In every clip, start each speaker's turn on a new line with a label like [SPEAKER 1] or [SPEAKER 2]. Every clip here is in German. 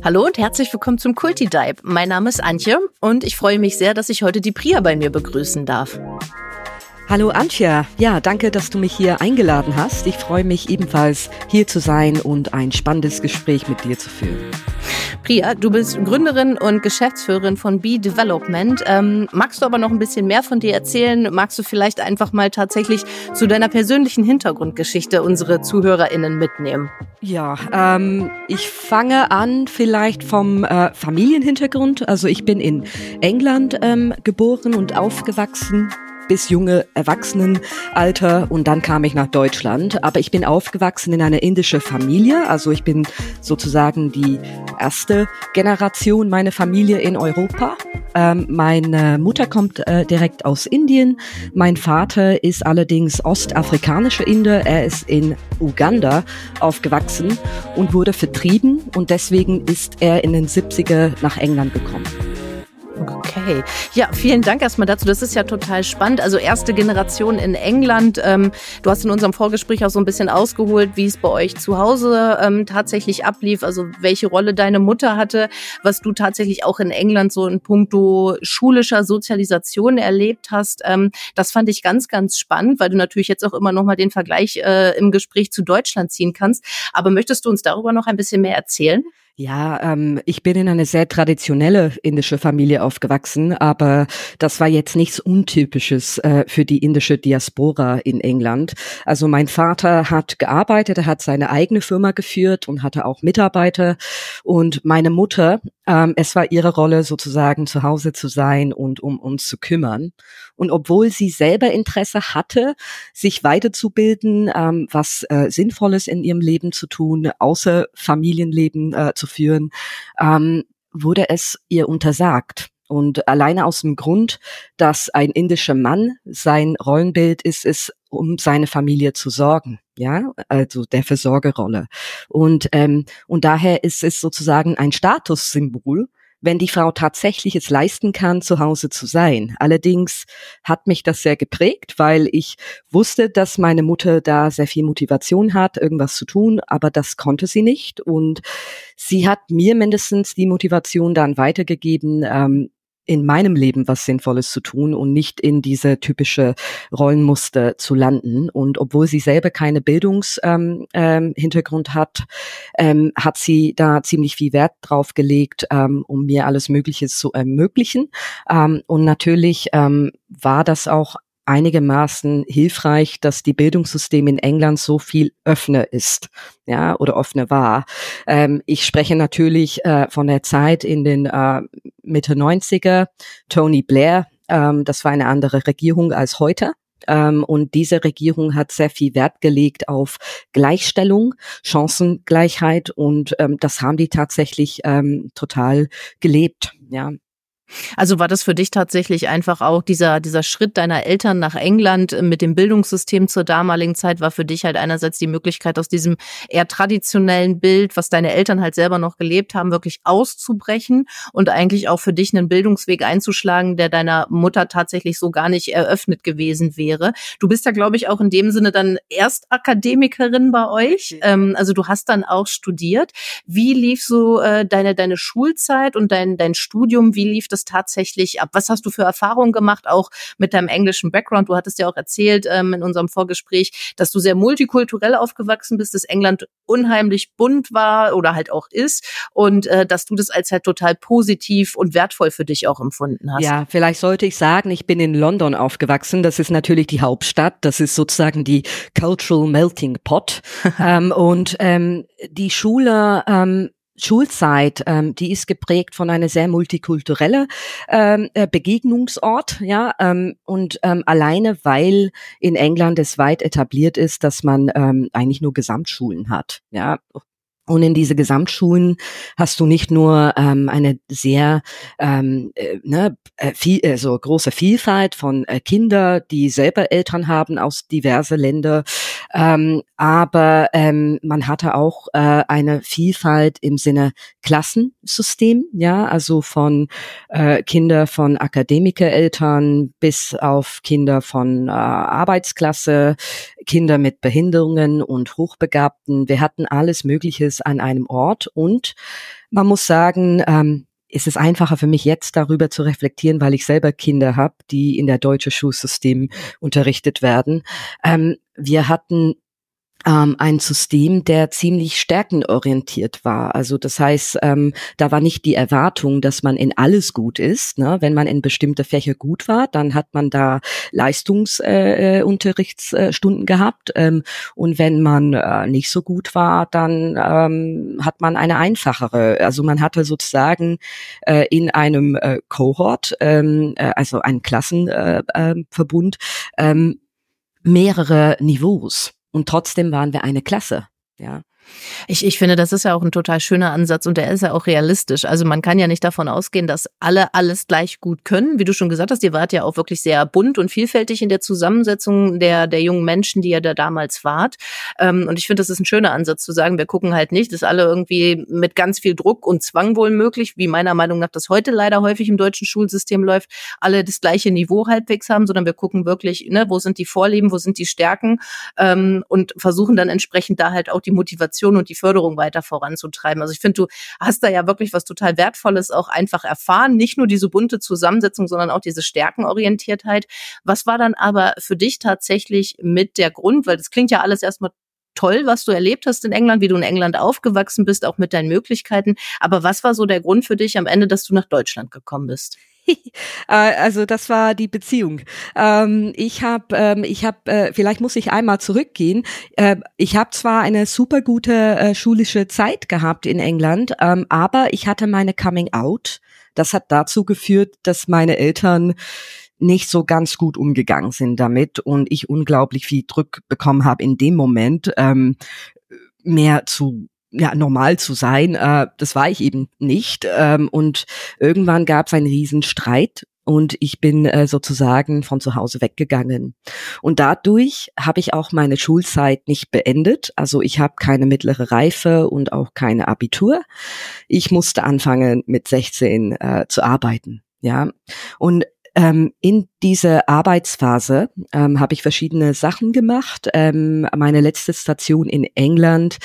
[SPEAKER 1] Hallo und herzlich willkommen zum Kulti Dive. Mein Name ist Antje und ich freue mich sehr, dass ich heute die Priya bei mir begrüßen darf.
[SPEAKER 2] Hallo Antje, ja, danke, dass du mich hier eingeladen hast. Ich freue mich ebenfalls hier zu sein und ein spannendes Gespräch mit dir zu führen.
[SPEAKER 1] Priya, du bist Gründerin und Geschäftsführerin von Be Development. Ähm, magst du aber noch ein bisschen mehr von dir erzählen? Magst du vielleicht einfach mal tatsächlich zu deiner persönlichen Hintergrundgeschichte unsere ZuhörerInnen mitnehmen?
[SPEAKER 2] Ja, ähm, ich fange an vielleicht vom äh, Familienhintergrund. Also ich bin in England ähm, geboren und aufgewachsen bis junge Erwachsenenalter und dann kam ich nach Deutschland. Aber ich bin aufgewachsen in einer indische Familie, also ich bin sozusagen die erste Generation meiner Familie in Europa. Ähm, meine Mutter kommt äh, direkt aus Indien. Mein Vater ist allerdings ostafrikanischer Inder. Er ist in Uganda aufgewachsen und wurde vertrieben und deswegen ist er in den 70er nach England gekommen.
[SPEAKER 1] Okay. Ja, vielen Dank erstmal dazu. Das ist ja total spannend. Also erste Generation in England. Ähm, du hast in unserem Vorgespräch auch so ein bisschen ausgeholt, wie es bei euch zu Hause ähm, tatsächlich ablief. Also welche Rolle deine Mutter hatte, was du tatsächlich auch in England so in puncto schulischer Sozialisation erlebt hast. Ähm, das fand ich ganz, ganz spannend, weil du natürlich jetzt auch immer noch mal den Vergleich äh, im Gespräch zu Deutschland ziehen kannst. Aber möchtest du uns darüber noch ein bisschen mehr erzählen?
[SPEAKER 2] Ja, ähm, ich bin in eine sehr traditionelle indische Familie aufgewachsen, aber das war jetzt nichts Untypisches äh, für die indische Diaspora in England. Also mein Vater hat gearbeitet, er hat seine eigene Firma geführt und hatte auch Mitarbeiter. Und meine Mutter, ähm, es war ihre Rolle sozusagen zu Hause zu sein und um uns zu kümmern. Und obwohl sie selber Interesse hatte, sich weiterzubilden, ähm, was äh, Sinnvolles in ihrem Leben zu tun, außer Familienleben äh, zu führen, ähm, wurde es ihr untersagt. Und alleine aus dem Grund, dass ein indischer Mann sein Rollenbild ist, ist, um seine Familie zu sorgen, ja, also der Versorgerrolle. Und ähm, und daher ist es sozusagen ein Statussymbol, wenn die Frau tatsächlich es leisten kann, zu Hause zu sein. Allerdings hat mich das sehr geprägt, weil ich wusste, dass meine Mutter da sehr viel Motivation hat, irgendwas zu tun, aber das konnte sie nicht. Und sie hat mir mindestens die Motivation dann weitergegeben, ähm, in meinem Leben was Sinnvolles zu tun und nicht in diese typische Rollenmuster zu landen. Und obwohl sie selber keine Bildungshintergrund ähm, ähm, hat, ähm, hat sie da ziemlich viel Wert drauf gelegt, ähm, um mir alles Mögliche zu ermöglichen. Ähm, und natürlich ähm, war das auch einigermaßen hilfreich, dass die Bildungssystem in England so viel offener ist, ja, oder offener war. Ähm, ich spreche natürlich äh, von der Zeit in den äh, Mitte 90er, Tony Blair, ähm, das war eine andere Regierung als heute. Ähm, und diese Regierung hat sehr viel Wert gelegt auf Gleichstellung, Chancengleichheit und ähm, das haben die tatsächlich ähm, total gelebt. Ja,
[SPEAKER 1] also war das für dich tatsächlich einfach auch dieser, dieser Schritt deiner Eltern nach England mit dem Bildungssystem zur damaligen Zeit war für dich halt einerseits die Möglichkeit aus diesem eher traditionellen Bild, was deine Eltern halt selber noch gelebt haben, wirklich auszubrechen und eigentlich auch für dich einen Bildungsweg einzuschlagen, der deiner Mutter tatsächlich so gar nicht eröffnet gewesen wäre. Du bist ja, glaube ich, auch in dem Sinne dann erst Akademikerin bei euch. Ähm, also du hast dann auch studiert. Wie lief so äh, deine, deine Schulzeit und dein, dein Studium? Wie lief das das tatsächlich ab? Was hast du für Erfahrungen gemacht, auch mit deinem englischen Background? Du hattest ja auch erzählt ähm, in unserem Vorgespräch, dass du sehr multikulturell aufgewachsen bist, dass England unheimlich bunt war oder halt auch ist und äh, dass du das als halt total positiv und wertvoll für dich auch empfunden hast.
[SPEAKER 2] Ja, vielleicht sollte ich sagen, ich bin in London aufgewachsen. Das ist natürlich die Hauptstadt. Das ist sozusagen die Cultural Melting Pot. ähm, und ähm, die Schule ähm, Schulzeit, ähm, die ist geprägt von einer sehr multikulturelle ähm, äh, Begegnungsort, ja, ähm, und ähm, alleine weil in England es weit etabliert ist, dass man ähm, eigentlich nur Gesamtschulen hat, ja, und in diese Gesamtschulen hast du nicht nur ähm, eine sehr ähm, äh, ne, äh, viel, äh, so große Vielfalt von äh, Kinder, die selber Eltern haben aus diverse Länder, Ähm, aber ähm, man hatte auch äh, eine Vielfalt im Sinne Klassensystem, ja, also von äh, Kinder von Akademikereltern bis auf Kinder von äh, Arbeitsklasse, Kinder mit Behinderungen und Hochbegabten. Wir hatten alles Mögliches an einem Ort und man muss sagen, ähm, ist es einfacher für mich jetzt darüber zu reflektieren, weil ich selber Kinder habe, die in der deutschen Schulsystem unterrichtet werden. Ähm, wir hatten ähm, ein System, der ziemlich stärkenorientiert war. Also das heißt, ähm, da war nicht die Erwartung, dass man in alles gut ist. Ne? Wenn man in bestimmte Fächer gut war, dann hat man da Leistungsunterrichtsstunden äh, äh, gehabt. Ähm, und wenn man äh, nicht so gut war, dann ähm, hat man eine einfachere. Also man hatte sozusagen äh, in einem äh, Cohort, ähm, äh, also einen Klassenverbund, äh, äh, ähm, mehrere Niveaus. Und trotzdem waren wir eine Klasse. Ja.
[SPEAKER 1] Ich, ich finde, das ist ja auch ein total schöner Ansatz und der ist ja auch realistisch. Also man kann ja nicht davon ausgehen, dass alle alles gleich gut können. Wie du schon gesagt hast, ihr wart ja auch wirklich sehr bunt und vielfältig in der Zusammensetzung der, der jungen Menschen, die ihr da damals wart. Ähm, und ich finde, das ist ein schöner Ansatz zu sagen, wir gucken halt nicht, dass alle irgendwie mit ganz viel Druck und Zwang wohl möglich, wie meiner Meinung nach das heute leider häufig im deutschen Schulsystem läuft, alle das gleiche Niveau halbwegs haben, sondern wir gucken wirklich, ne, wo sind die Vorlieben, wo sind die Stärken ähm, und versuchen dann entsprechend da halt auch die Motivation und die Förderung weiter voranzutreiben. Also ich finde, du hast da ja wirklich was total Wertvolles auch einfach erfahren. Nicht nur diese bunte Zusammensetzung, sondern auch diese Stärkenorientiertheit. Was war dann aber für dich tatsächlich mit der Grund, weil das klingt ja alles erstmal toll, was du erlebt hast in England, wie du in England aufgewachsen bist, auch mit deinen Möglichkeiten. Aber was war so der Grund für dich am Ende, dass du nach Deutschland gekommen bist?
[SPEAKER 2] Äh, also das war die Beziehung. Ähm, ich habe, ähm, ich habe, äh, vielleicht muss ich einmal zurückgehen. Äh, ich habe zwar eine super gute äh, schulische Zeit gehabt in England, ähm, aber ich hatte meine Coming Out. Das hat dazu geführt, dass meine Eltern nicht so ganz gut umgegangen sind damit und ich unglaublich viel Druck bekommen habe in dem Moment ähm, mehr zu ja, normal zu sein. Äh, das war ich eben nicht. Ähm, und irgendwann gab es einen riesen Streit und ich bin äh, sozusagen von zu Hause weggegangen. Und dadurch habe ich auch meine Schulzeit nicht beendet. Also ich habe keine mittlere Reife und auch keine Abitur. Ich musste anfangen mit 16 äh, zu arbeiten. Ja, und ähm, in dieser Arbeitsphase ähm, habe ich verschiedene Sachen gemacht. Ähm, meine letzte Station in England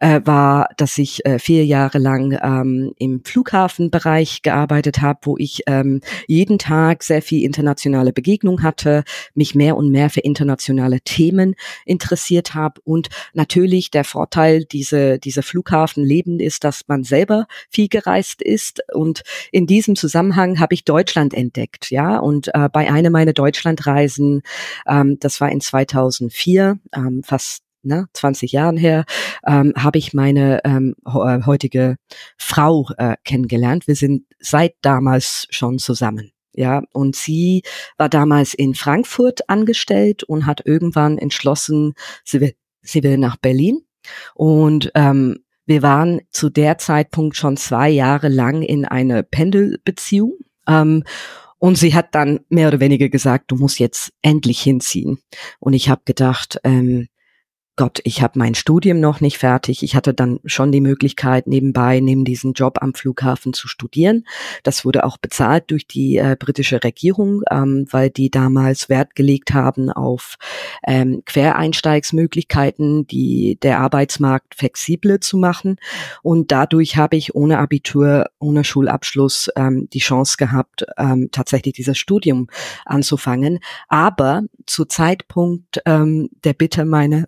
[SPEAKER 2] äh, war, dass ich äh, vier Jahre lang ähm, im Flughafenbereich gearbeitet habe, wo ich ähm, jeden Tag sehr viel internationale Begegnung hatte, mich mehr und mehr für internationale Themen interessiert habe. Und natürlich der Vorteil diese diese Flughafenleben ist, dass man selber viel gereist ist. Und in diesem Zusammenhang habe ich Deutschland entdeckt, ja. Und äh, bei einer meiner Deutschlandreisen, ähm, das war in 2004, ähm, fast ne, 20 Jahren her, ähm, habe ich meine ähm, äh, heutige Frau äh, kennengelernt. Wir sind seit damals schon zusammen. Ja, und sie war damals in Frankfurt angestellt und hat irgendwann entschlossen, sie will, sie will nach Berlin. Und ähm, wir waren zu der Zeitpunkt schon zwei Jahre lang in einer Pendelbeziehung. Ähm, und sie hat dann mehr oder weniger gesagt, du musst jetzt endlich hinziehen. Und ich habe gedacht, ähm, Gott, ich habe mein Studium noch nicht fertig. Ich hatte dann schon die Möglichkeit, nebenbei, neben diesem Job am Flughafen zu studieren. Das wurde auch bezahlt durch die äh, britische Regierung, ähm, weil die damals Wert gelegt haben auf ähm, Quereinsteigsmöglichkeiten, die der Arbeitsmarkt flexibler zu machen. Und dadurch habe ich ohne Abitur, ohne Schulabschluss ähm, die Chance gehabt, ähm, tatsächlich dieses Studium anzufangen. Aber zu Zeitpunkt ähm, der Bitte meiner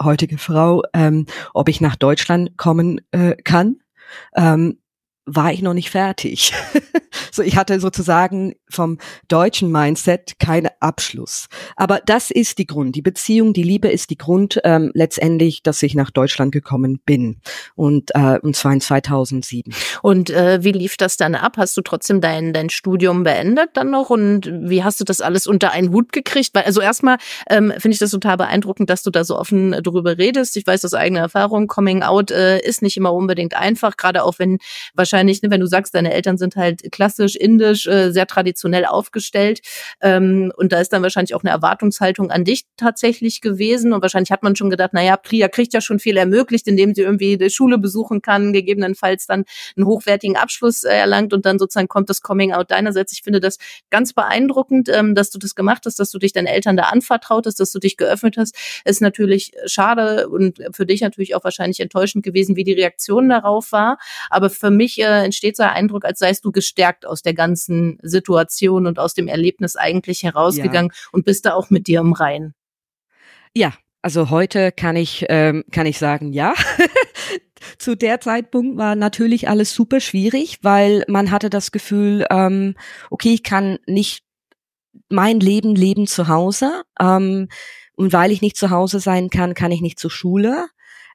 [SPEAKER 2] heutige Frau, ähm, ob ich nach Deutschland kommen äh, kann. Ähm, war ich noch nicht fertig. so, ich hatte sozusagen vom deutschen Mindset keinen Abschluss. Aber das ist die Grund. Die Beziehung, die Liebe ist die Grund ähm, letztendlich, dass ich nach Deutschland gekommen bin. Und, äh, und zwar in 2007.
[SPEAKER 1] Und äh, wie lief das dann ab? Hast du trotzdem dein, dein Studium beendet dann noch? Und wie hast du das alles unter einen Hut gekriegt? Weil, also erstmal ähm, finde ich das total beeindruckend, dass du da so offen drüber redest. Ich weiß aus eigener Erfahrung, Coming Out äh, ist nicht immer unbedingt einfach, gerade auch wenn wahrscheinlich wahrscheinlich, ne, wenn du sagst, deine Eltern sind halt klassisch, indisch, äh, sehr traditionell aufgestellt. Ähm, und da ist dann wahrscheinlich auch eine Erwartungshaltung an dich tatsächlich gewesen. Und wahrscheinlich hat man schon gedacht, naja, Priya kriegt ja schon viel ermöglicht, indem sie irgendwie die Schule besuchen kann, gegebenenfalls dann einen hochwertigen Abschluss äh, erlangt und dann sozusagen kommt das Coming Out deinerseits. Ich finde das ganz beeindruckend, ähm, dass du das gemacht hast, dass du dich deinen Eltern da anvertraut hast, dass du dich geöffnet hast. Ist natürlich schade und für dich natürlich auch wahrscheinlich enttäuschend gewesen, wie die Reaktion darauf war. Aber für mich äh, entsteht so ein Eindruck, als seist du gestärkt aus der ganzen Situation und aus dem Erlebnis eigentlich herausgegangen ja. und bist da auch mit dir im Rein.
[SPEAKER 2] Ja, also heute kann ich ähm, kann ich sagen, ja. Zu der Zeitpunkt war natürlich alles super schwierig, weil man hatte das Gefühl, ähm, okay, ich kann nicht mein Leben leben zu Hause. Ähm, und weil ich nicht zu Hause sein kann, kann ich nicht zur Schule.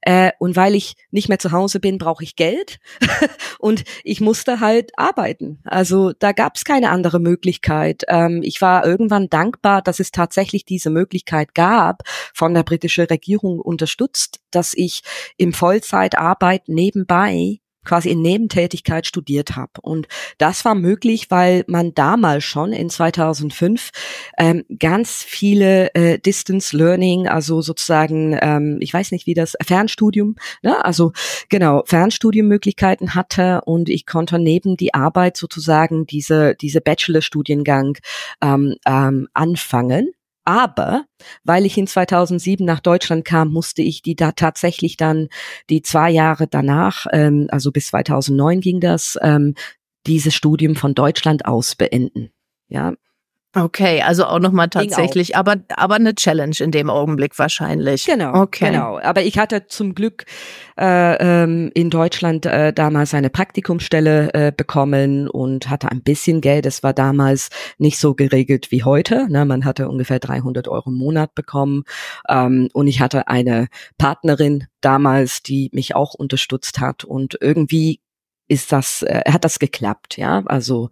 [SPEAKER 2] Äh, und weil ich nicht mehr zu Hause bin, brauche ich Geld. und ich musste halt arbeiten. Also da gab es keine andere Möglichkeit. Ähm, ich war irgendwann dankbar, dass es tatsächlich diese Möglichkeit gab, von der britischen Regierung unterstützt, dass ich im Vollzeitarbeit nebenbei quasi in Nebentätigkeit studiert habe. Und das war möglich, weil man damals schon in 2005 ähm, ganz viele äh, Distance Learning, also sozusagen, ähm, ich weiß nicht wie das, Fernstudium, ne? also genau, Fernstudiummöglichkeiten hatte und ich konnte neben die Arbeit sozusagen diese, diese Bachelorstudiengang ähm, ähm, anfangen. Aber weil ich in 2007 nach Deutschland kam, musste ich die da tatsächlich dann die zwei Jahre danach, ähm, also bis 2009 ging das, ähm, dieses Studium von Deutschland aus beenden. Ja,
[SPEAKER 1] Okay, also auch nochmal tatsächlich, aber, aber eine Challenge in dem Augenblick wahrscheinlich.
[SPEAKER 2] Genau, okay. genau. Aber ich hatte zum Glück äh, ähm, in Deutschland äh, damals eine Praktikumsstelle äh, bekommen und hatte ein bisschen Geld. Es war damals nicht so geregelt wie heute. Ne? Man hatte ungefähr 300 Euro im Monat bekommen ähm, und ich hatte eine Partnerin damals, die mich auch unterstützt hat und irgendwie ist das, äh, hat das geklappt, ja. Also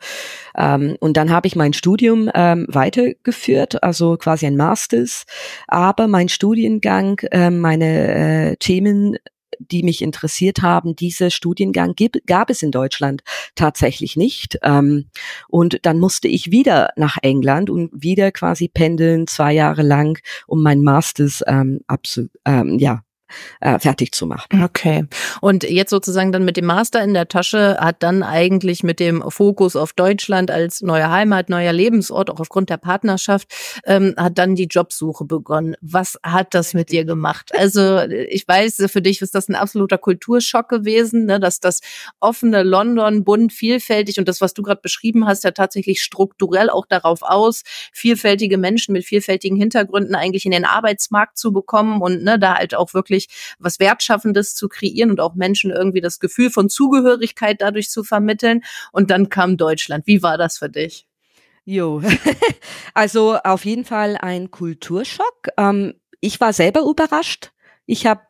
[SPEAKER 2] ähm, und dann habe ich mein Studium ähm, weitergeführt, also quasi ein Masters, aber mein Studiengang, äh, meine äh, Themen die mich interessiert haben, diese Studiengang gib, gab es in Deutschland tatsächlich nicht. Ähm, und dann musste ich wieder nach England und wieder quasi pendeln, zwei Jahre lang, um mein Masters ähm, abzu, ähm, ja, äh, fertig zu machen.
[SPEAKER 1] Okay. Und jetzt sozusagen dann mit dem Master in der Tasche hat dann eigentlich mit dem Fokus auf Deutschland als neue Heimat, neuer Lebensort, auch aufgrund der Partnerschaft, ähm, hat dann die Jobsuche begonnen. Was hat das mit dir gemacht? Also ich weiß, für dich ist das ein absoluter Kulturschock gewesen, ne, dass das offene London, bunt, vielfältig und das, was du gerade beschrieben hast, ja tatsächlich strukturell auch darauf aus, vielfältige Menschen mit vielfältigen Hintergründen eigentlich in den Arbeitsmarkt zu bekommen und ne, da halt auch wirklich wirklich was Wertschaffendes zu kreieren und auch Menschen irgendwie das Gefühl von Zugehörigkeit dadurch zu vermitteln. Und dann kam Deutschland. Wie war das für dich?
[SPEAKER 2] Jo, also auf jeden Fall ein Kulturschock. Ähm, ich war selber überrascht. Ich habe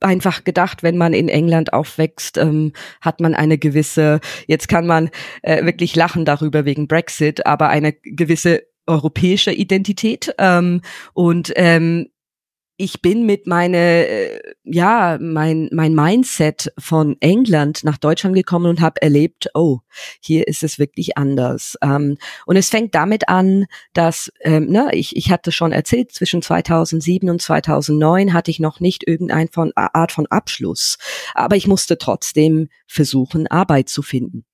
[SPEAKER 2] einfach gedacht, wenn man in England aufwächst, ähm, hat man eine gewisse, jetzt kann man äh, wirklich lachen darüber wegen Brexit, aber eine gewisse europäische Identität. Ähm, und ähm, ich bin mit meine äh, ja mein mein Mindset von England nach Deutschland gekommen und habe erlebt oh hier ist es wirklich anders. Ähm, und es fängt damit an dass ähm, ne ich ich hatte schon erzählt zwischen 2007 und 2009 hatte ich noch nicht irgendeine von Art von Abschluss. Aber ich musste trotzdem versuchen Arbeit zu finden.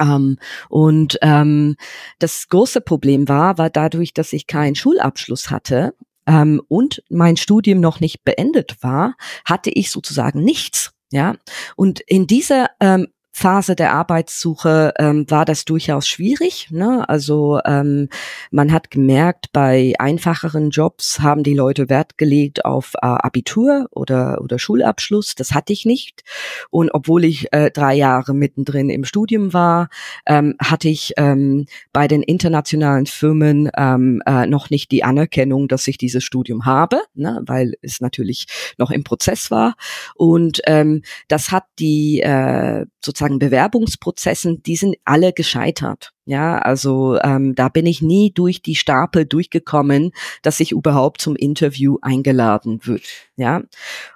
[SPEAKER 2] Um, ähm, und ähm, das große Problem war, war dadurch, dass ich keinen Schulabschluss hatte ähm, und mein Studium noch nicht beendet war, hatte ich sozusagen nichts. Ja, und in dieser ähm, Phase der Arbeitssuche ähm, war das durchaus schwierig. Ne? Also ähm, man hat gemerkt, bei einfacheren Jobs haben die Leute Wert gelegt auf äh, Abitur oder, oder Schulabschluss. Das hatte ich nicht. Und obwohl ich äh, drei Jahre mittendrin im Studium war, ähm, hatte ich ähm, bei den internationalen Firmen ähm, äh, noch nicht die Anerkennung, dass ich dieses Studium habe, ne? weil es natürlich noch im Prozess war. Und ähm, das hat die äh, sozusagen Bewerbungsprozessen, die sind alle gescheitert. Ja, also ähm, da bin ich nie durch die Stapel durchgekommen, dass ich überhaupt zum Interview eingeladen wird. Ja,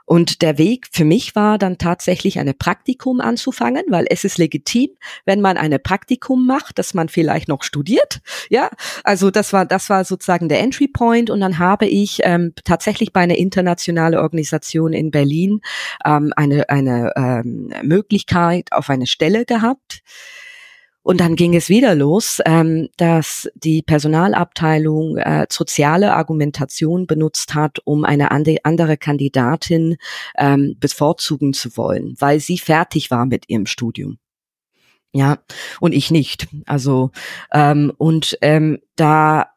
[SPEAKER 2] und der Weg für mich war dann tatsächlich eine Praktikum anzufangen, weil es ist legitim, wenn man eine Praktikum macht, dass man vielleicht noch studiert. Ja, also das war das war sozusagen der Entry Point und dann habe ich ähm, tatsächlich bei einer internationalen Organisation in Berlin ähm, eine eine ähm, Möglichkeit auf eine Stelle gehabt und dann ging es wieder los, ähm, dass die Personalabteilung äh, soziale Argumentation benutzt hat, um eine andere Kandidatin ähm, bevorzugen zu wollen, weil sie fertig war mit ihrem Studium. Ja, und ich nicht. Also, ähm, und ähm, da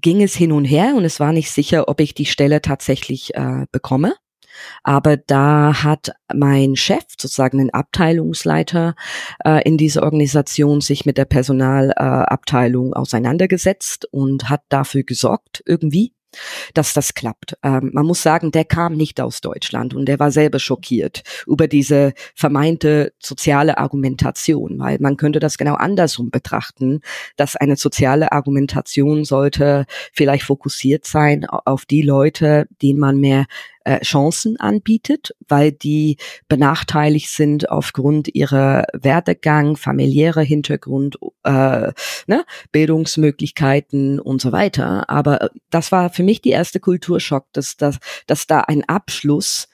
[SPEAKER 2] ging es hin und her und es war nicht sicher, ob ich die Stelle tatsächlich äh, bekomme. Aber da hat mein Chef, sozusagen ein Abteilungsleiter äh, in dieser Organisation, sich mit der Personalabteilung äh, auseinandergesetzt und hat dafür gesorgt, irgendwie, dass das klappt. Ähm, man muss sagen, der kam nicht aus Deutschland und der war selber schockiert über diese vermeinte soziale Argumentation, weil man könnte das genau andersrum betrachten, dass eine soziale Argumentation sollte vielleicht fokussiert sein auf die Leute, denen man mehr äh, Chancen anbietet, weil die benachteiligt sind aufgrund ihrer Werdegang, familiärer Hintergrund, äh, ne, Bildungsmöglichkeiten und so weiter. Aber äh, das war für mich die erste Kulturschock, dass, dass, dass da ein Abschluss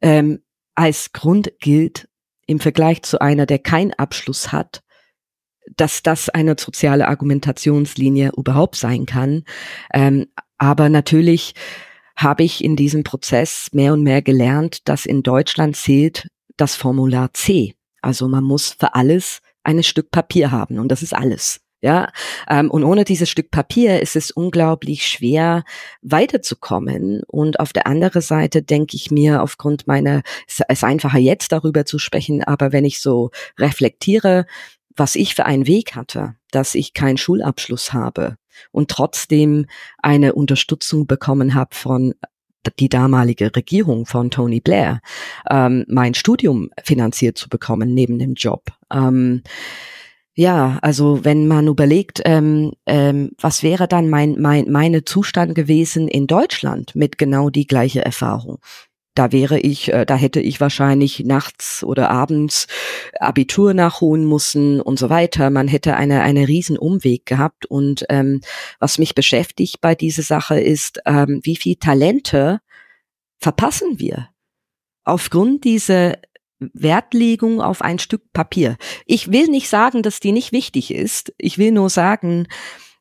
[SPEAKER 2] ähm, als Grund gilt im Vergleich zu einer, der keinen Abschluss hat, dass das eine soziale Argumentationslinie überhaupt sein kann. Ähm, aber natürlich habe ich in diesem Prozess mehr und mehr gelernt, dass in Deutschland zählt das Formular C. Also man muss für alles ein Stück Papier haben und das ist alles. Ja, ähm, und ohne dieses Stück Papier ist es unglaublich schwer weiterzukommen. Und auf der anderen Seite denke ich mir, aufgrund meiner, es ist einfacher jetzt darüber zu sprechen, aber wenn ich so reflektiere, was ich für einen Weg hatte, dass ich keinen Schulabschluss habe, und trotzdem eine Unterstützung bekommen habe von die damalige Regierung von Tony Blair, ähm, mein Studium finanziert zu bekommen neben dem Job. Ähm, ja, also wenn man überlegt, ähm, ähm, was wäre dann mein, mein meine Zustand gewesen in Deutschland mit genau die gleiche Erfahrung? Da wäre ich, äh, da hätte ich wahrscheinlich nachts oder abends Abitur nachholen müssen und so weiter. Man hätte eine, eine riesen Umweg gehabt. Und ähm, was mich beschäftigt bei dieser Sache ist, ähm, wie viel Talente verpassen wir aufgrund dieser Wertlegung auf ein Stück Papier. Ich will nicht sagen, dass die nicht wichtig ist. Ich will nur sagen,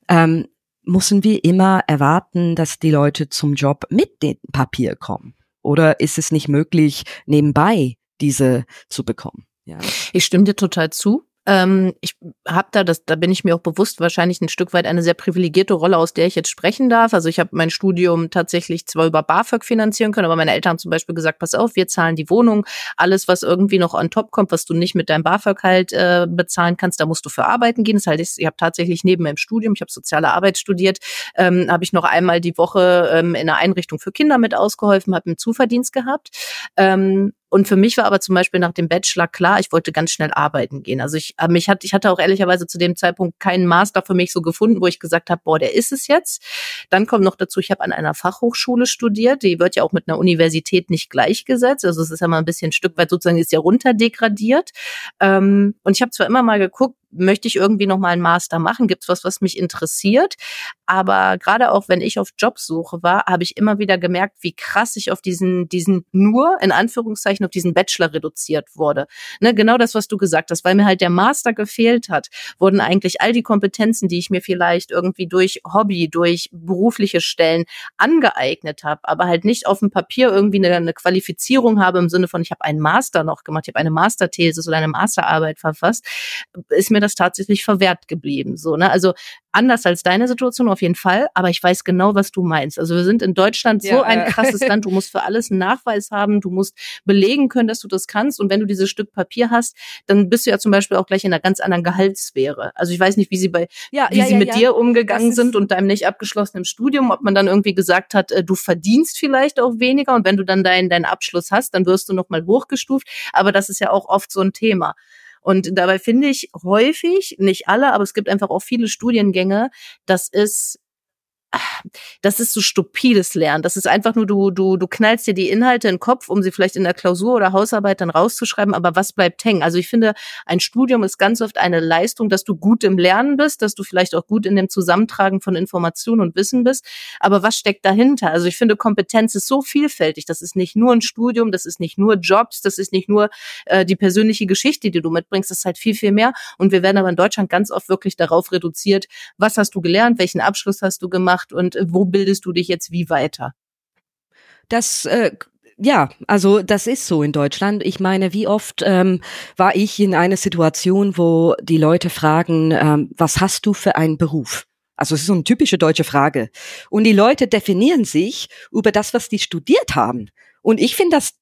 [SPEAKER 2] ähm, müssen wir immer erwarten, dass die Leute zum Job mit dem Papier kommen. Oder ist es nicht möglich, nebenbei diese zu bekommen?
[SPEAKER 1] Ja. Ich stimme dir total zu. Ähm, ich habe da, das, da bin ich mir auch bewusst, wahrscheinlich ein Stück weit eine sehr privilegierte Rolle, aus der ich jetzt sprechen darf. Also ich habe mein Studium tatsächlich zwar über BAföG finanzieren können, aber meine Eltern haben zum Beispiel gesagt, pass auf, wir zahlen die Wohnung. Alles, was irgendwie noch on top kommt, was du nicht mit deinem BAföG halt äh, bezahlen kannst, da musst du für arbeiten gehen. Das heißt, ich, ich habe tatsächlich neben meinem Studium, ich habe soziale Arbeit studiert, ähm, habe ich noch einmal die Woche ähm, in einer Einrichtung für Kinder mit ausgeholfen, habe einen Zuverdienst gehabt. Ähm, und für mich war aber zum Beispiel nach dem Bachelor klar, ich wollte ganz schnell arbeiten gehen. Also ich, äh, mich hat, ich hatte auch ehrlicherweise zu dem Zeitpunkt keinen Master für mich so gefunden, wo ich gesagt habe, boah, der ist es jetzt. Dann kommt noch dazu, ich habe an einer Fachhochschule studiert. Die wird ja auch mit einer Universität nicht gleichgesetzt. Also es ist ja mal ein bisschen ein Stück weit sozusagen ist ja runterdegradiert. Ähm, und ich habe zwar immer mal geguckt, möchte ich irgendwie noch mal einen Master machen? Gibt es was, was mich interessiert? Aber gerade auch, wenn ich auf Jobsuche war, habe ich immer wieder gemerkt, wie krass ich auf diesen, diesen nur, in Anführungszeichen, auf diesen Bachelor reduziert wurde. Ne, genau das, was du gesagt hast, weil mir halt der Master gefehlt hat, wurden eigentlich all die Kompetenzen, die ich mir vielleicht irgendwie durch Hobby, durch berufliche Stellen angeeignet habe, aber halt nicht auf dem Papier irgendwie eine, eine Qualifizierung habe im Sinne von, ich habe einen Master noch gemacht, ich habe eine Masterthesis oder eine Masterarbeit verfasst, ist mir das tatsächlich verwehrt geblieben. So, ne? Also anders als deine Situation auf jeden Fall, aber ich weiß genau, was du meinst. Also wir sind in Deutschland so ja, ein krasses Land, du musst für alles einen Nachweis haben, du musst belegen können, dass du das kannst und wenn du dieses Stück Papier hast, dann bist du ja zum Beispiel auch gleich in einer ganz anderen Gehaltssphäre. Also ich weiß nicht, wie sie bei, ja, wie ja, sie mit dir umgegangen sind und deinem nicht abgeschlossenen Studium, ob man dann irgendwie gesagt hat, äh, du verdienst vielleicht auch weniger und wenn du dann deinen deinen Abschluss hast, dann wirst du nochmal hochgestuft, aber das ist ja auch oft so ein Thema. Und dabei finde ich häufig, nicht alle, aber es gibt einfach auch viele Studiengänge, das ist das ist so stupides Lernen. Das ist einfach nur, du, du, du knallst dir die Inhalte in den Kopf, um sie vielleicht in der Klausur oder Hausarbeit dann rauszuschreiben, aber was bleibt hängen? Also ich finde, ein Studium ist ganz oft eine Leistung, dass du gut im Lernen bist, dass du vielleicht auch gut in dem Zusammentragen von Informationen und Wissen bist. Aber was steckt dahinter? Also ich finde, Kompetenz ist so vielfältig. Das ist nicht nur ein Studium, das ist nicht nur Jobs, das ist nicht nur äh, die persönliche Geschichte, die du mitbringst, das ist halt viel, viel mehr. Und wir werden aber in Deutschland ganz oft wirklich darauf reduziert, was hast du gelernt, welchen Abschluss hast du gemacht, gemacht und äh, wo bildest du dich jetzt wie weiter?
[SPEAKER 2] Das äh, ja, also das ist so in Deutschland. Ich meine, wie oft ähm, war ich in einer Situation, wo die Leute fragen, ähm, was hast du für einen Beruf? Also es ist so eine typische deutsche Frage. Und die Leute definieren sich über das, was die studiert haben. Und ich finde das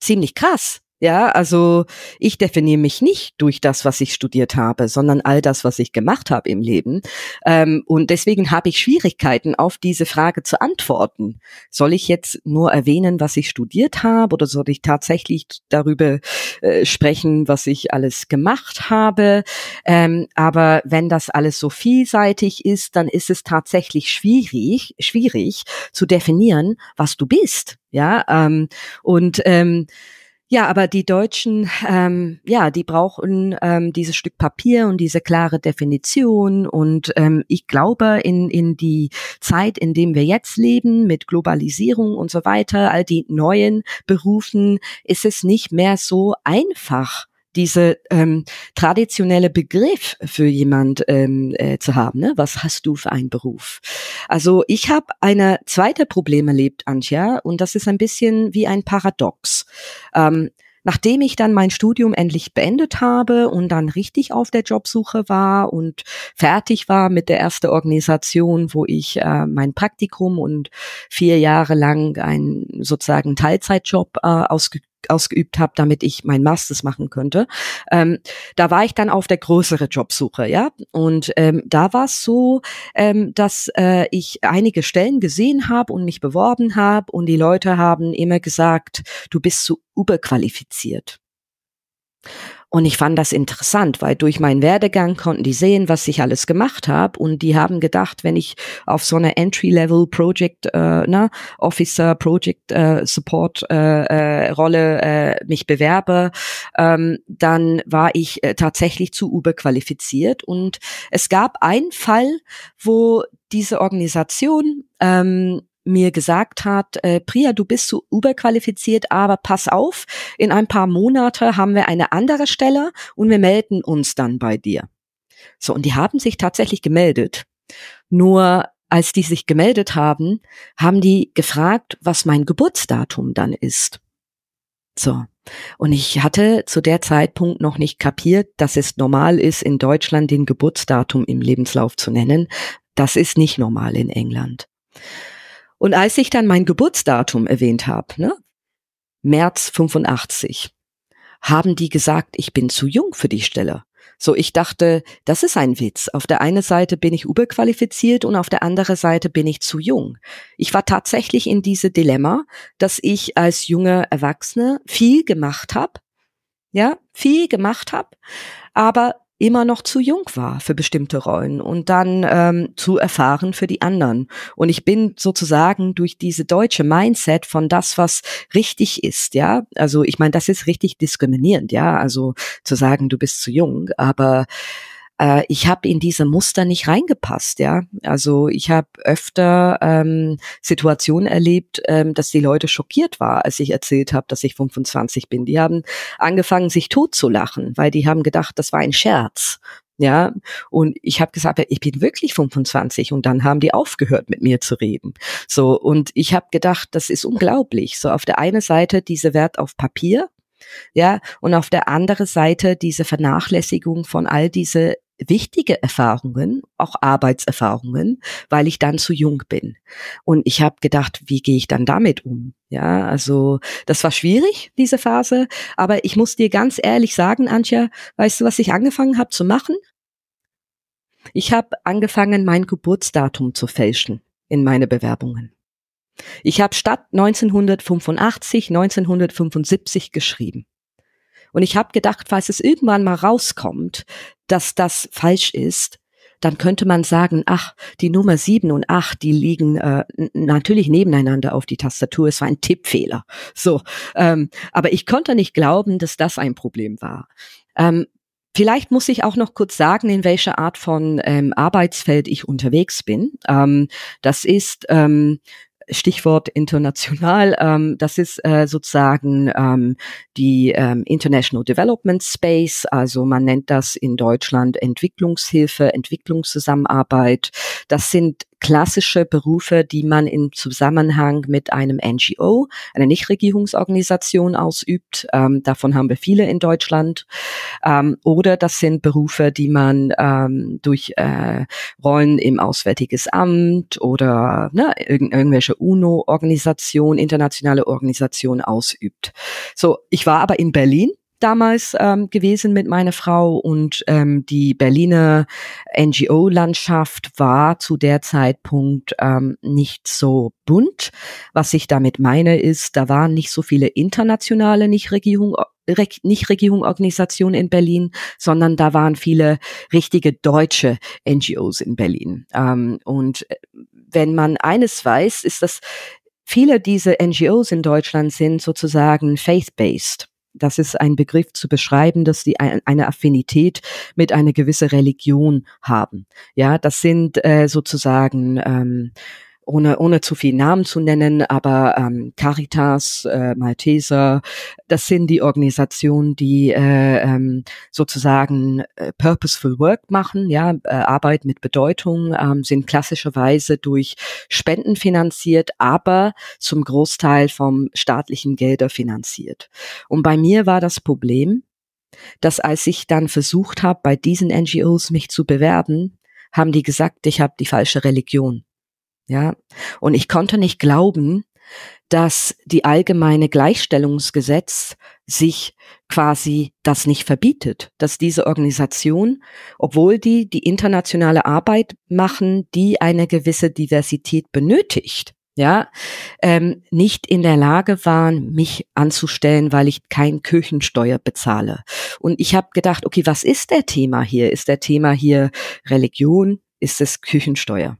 [SPEAKER 2] ziemlich krass. Ja, also ich definiere mich nicht durch das, was ich studiert habe, sondern all das, was ich gemacht habe im Leben. Ähm, und deswegen habe ich Schwierigkeiten, auf diese Frage zu antworten. Soll ich jetzt nur erwähnen, was ich studiert habe, oder soll ich tatsächlich darüber äh, sprechen, was ich alles gemacht habe? Ähm, aber wenn das alles so vielseitig ist, dann ist es tatsächlich schwierig, schwierig zu definieren, was du bist. Ja, ähm, und ähm, ja, aber die Deutschen, ähm, ja, die brauchen ähm, dieses Stück Papier und diese klare Definition. Und ähm, ich glaube, in, in die Zeit, in dem wir jetzt leben, mit Globalisierung und so weiter, all die neuen Berufen, ist es nicht mehr so einfach diese ähm, traditionelle Begriff für jemand ähm, äh, zu haben. Ne? Was hast du für einen Beruf? Also ich habe eine zweite Problem erlebt, Antja, und das ist ein bisschen wie ein Paradox. Ähm, Nachdem ich dann mein Studium endlich beendet habe und dann richtig auf der Jobsuche war und fertig war mit der ersten Organisation, wo ich äh, mein Praktikum und vier Jahre lang einen sozusagen Teilzeitjob äh, ausge ausgeübt habe, damit ich mein Masters machen könnte. Ähm, da war ich dann auf der größere Jobsuche, ja. Und ähm, da war es so, ähm, dass äh, ich einige Stellen gesehen habe und mich beworben habe und die Leute haben immer gesagt, du bist zu überqualifiziert. Und ich fand das interessant, weil durch meinen Werdegang konnten die sehen, was ich alles gemacht habe. Und die haben gedacht, wenn ich auf so eine Entry-Level Project, äh, na, Officer, Project äh, Support äh, äh, Rolle äh, mich bewerbe, ähm, dann war ich äh, tatsächlich zu überqualifiziert. Und es gab einen Fall, wo diese Organisation ähm, mir gesagt hat, äh, Priya, du bist so überqualifiziert, aber pass auf, in ein paar Monate haben wir eine andere Stelle und wir melden uns dann bei dir. So, und die haben sich tatsächlich gemeldet. Nur als die sich gemeldet haben, haben die gefragt, was mein Geburtsdatum dann ist. So. Und ich hatte zu der Zeitpunkt noch nicht kapiert, dass es normal ist, in Deutschland den Geburtsdatum im Lebenslauf zu nennen. Das ist nicht normal in England. Und als ich dann mein Geburtsdatum erwähnt habe, ne, März 85, haben die gesagt, ich bin zu jung für die Stelle. So, ich dachte, das ist ein Witz. Auf der einen Seite bin ich überqualifiziert und auf der anderen Seite bin ich zu jung. Ich war tatsächlich in diese Dilemma, dass ich als junge Erwachsene viel gemacht habe, ja, viel gemacht habe, aber immer noch zu jung war für bestimmte Rollen und dann ähm, zu erfahren für die anderen. Und ich bin sozusagen durch diese deutsche Mindset von das, was richtig ist, ja, also ich meine, das ist richtig diskriminierend, ja, also zu sagen, du bist zu jung, aber äh, ich habe in diese Muster nicht reingepasst, ja. Also ich habe öfter ähm, Situationen erlebt, ähm, dass die Leute schockiert war, als ich erzählt habe, dass ich 25 bin. Die haben angefangen, sich tot zu lachen, weil die haben gedacht, das war ein Scherz. Ja, und ich habe gesagt, ich bin wirklich 25 und dann haben die aufgehört mit mir zu reden. So und ich habe gedacht, das ist unglaublich. So auf der einen Seite diese Wert auf Papier, ja, und auf der anderen Seite diese Vernachlässigung von all diese wichtige Erfahrungen, auch Arbeitserfahrungen, weil ich dann zu jung bin. Und ich habe gedacht, wie gehe ich dann damit um? Ja, also das war schwierig, diese Phase. Aber ich muss dir ganz ehrlich sagen, Antje, weißt du, was ich angefangen habe zu machen? Ich habe angefangen, mein Geburtsdatum zu fälschen in meine Bewerbungen. Ich habe statt 1985 1975 geschrieben. Und ich habe gedacht, falls es irgendwann mal rauskommt, dass das falsch ist, dann könnte man sagen, ach, die Nummer sieben und acht, die liegen äh, natürlich nebeneinander auf die Tastatur. Es war ein Tippfehler. So, ähm, aber ich konnte nicht glauben, dass das ein Problem war. Ähm, Vielleicht muss ich auch noch kurz sagen, in welcher Art von ähm, Arbeitsfeld ich unterwegs bin. Ähm, das ist ähm, Stichwort international, ähm, das ist äh, sozusagen ähm, die ähm, International Development Space, also man nennt das in Deutschland Entwicklungshilfe, Entwicklungszusammenarbeit. Das sind klassische Berufe, die man im Zusammenhang mit einem NGO, einer Nichtregierungsorganisation ausübt. Ähm, davon haben wir viele in Deutschland. Ähm, oder das sind Berufe, die man ähm, durch äh, Rollen im Auswärtiges Amt oder ne, irgend, irgendwelche UNO-Organisation, internationale Organisation ausübt. So, ich war aber in Berlin damals ähm, gewesen mit meiner Frau und ähm, die Berliner NGO-Landschaft war zu der Zeitpunkt ähm, nicht so bunt. Was ich damit meine ist, da waren nicht so viele internationale Nichtregierung Nichtregierungsorganisationen in Berlin, sondern da waren viele richtige deutsche NGOs in Berlin. Ähm, und äh, wenn man eines weiß, ist, dass viele dieser NGOs in Deutschland sind sozusagen faith-based. Das ist ein Begriff zu beschreiben, dass die eine Affinität mit einer gewissen Religion haben. Ja, das sind äh, sozusagen ähm, ohne, ohne zu viel Namen zu nennen, aber ähm, Caritas, äh, Malteser, das sind die Organisationen, die äh, ähm, sozusagen äh, purposeful work machen, ja, äh, Arbeit mit Bedeutung, ähm, sind klassischerweise durch Spenden finanziert, aber zum Großteil vom staatlichen Gelder finanziert. Und bei mir war das Problem, dass als ich dann versucht habe, bei diesen NGOs mich zu bewerben, haben die gesagt, ich habe die falsche Religion. Ja, und ich konnte nicht glauben, dass die allgemeine Gleichstellungsgesetz sich quasi das nicht verbietet, dass diese Organisation, obwohl die die internationale Arbeit machen, die eine gewisse Diversität benötigt, ja, ähm, nicht in der Lage waren, mich anzustellen, weil ich kein Kirchensteuer bezahle. Und ich habe gedacht, okay, was ist der Thema hier? Ist der Thema hier Religion? Ist es Kirchensteuer?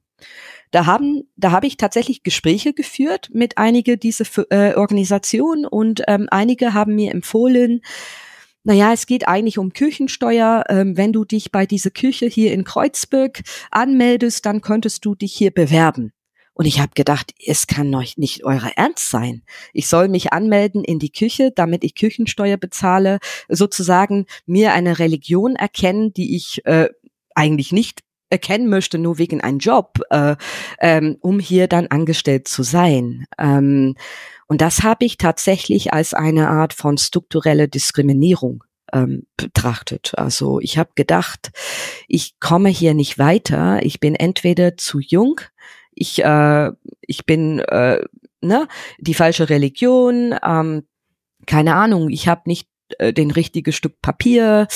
[SPEAKER 2] Da haben, da habe ich tatsächlich Gespräche geführt mit einige dieser äh, Organisationen und ähm, einige haben mir empfohlen, naja, es geht eigentlich um Kirchensteuer. Ähm, wenn du dich bei dieser Kirche hier in Kreuzberg anmeldest, dann könntest du dich hier bewerben. Und ich habe gedacht, es kann euch nicht eure Ernst sein. Ich soll mich anmelden in die Küche, damit ich Kirchensteuer bezahle, sozusagen mir eine Religion erkennen, die ich äh, eigentlich nicht erkennen möchte, nur wegen einem Job, äh, ähm, um hier dann angestellt zu sein. Ähm, und das habe ich tatsächlich als eine Art von strukturelle Diskriminierung ähm, betrachtet. Also ich habe gedacht, ich komme hier nicht weiter. Ich bin entweder zu jung, ich äh, ich bin äh, ne die falsche Religion, ähm, keine Ahnung. Ich habe nicht äh, den richtigen Stück Papier.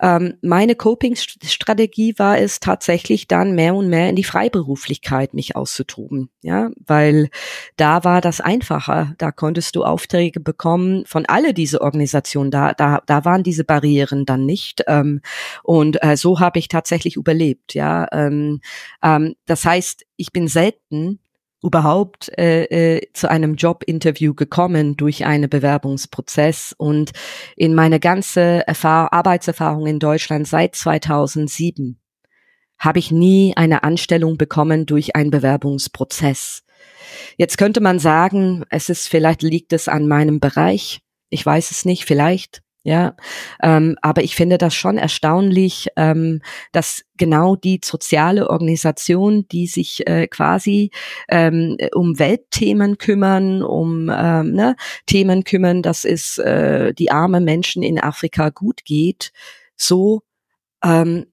[SPEAKER 2] Ähm, meine Coping-Strategie war es tatsächlich dann mehr und mehr in die Freiberuflichkeit mich auszutoben, ja, weil da war das einfacher. Da konntest du Aufträge bekommen von alle diese Organisationen. Da, da, da waren diese Barrieren dann nicht. Ähm, und äh, so habe ich tatsächlich überlebt, ja. Ähm, ähm, das heißt, ich bin selten überhaupt äh, äh, zu einem Jobinterview gekommen durch einen Bewerbungsprozess und in meine ganze Erfahr Arbeitserfahrung in Deutschland seit 2007 habe ich nie eine Anstellung bekommen durch einen Bewerbungsprozess. Jetzt könnte man sagen, es ist vielleicht liegt es an meinem Bereich. Ich weiß es nicht, vielleicht. Ja, ähm, aber ich finde das schon erstaunlich, ähm, dass genau die soziale Organisation, die sich äh, quasi ähm, um Weltthemen kümmern, um ähm, ne, Themen kümmern, dass es äh, die armen Menschen in Afrika gut geht, so ähm,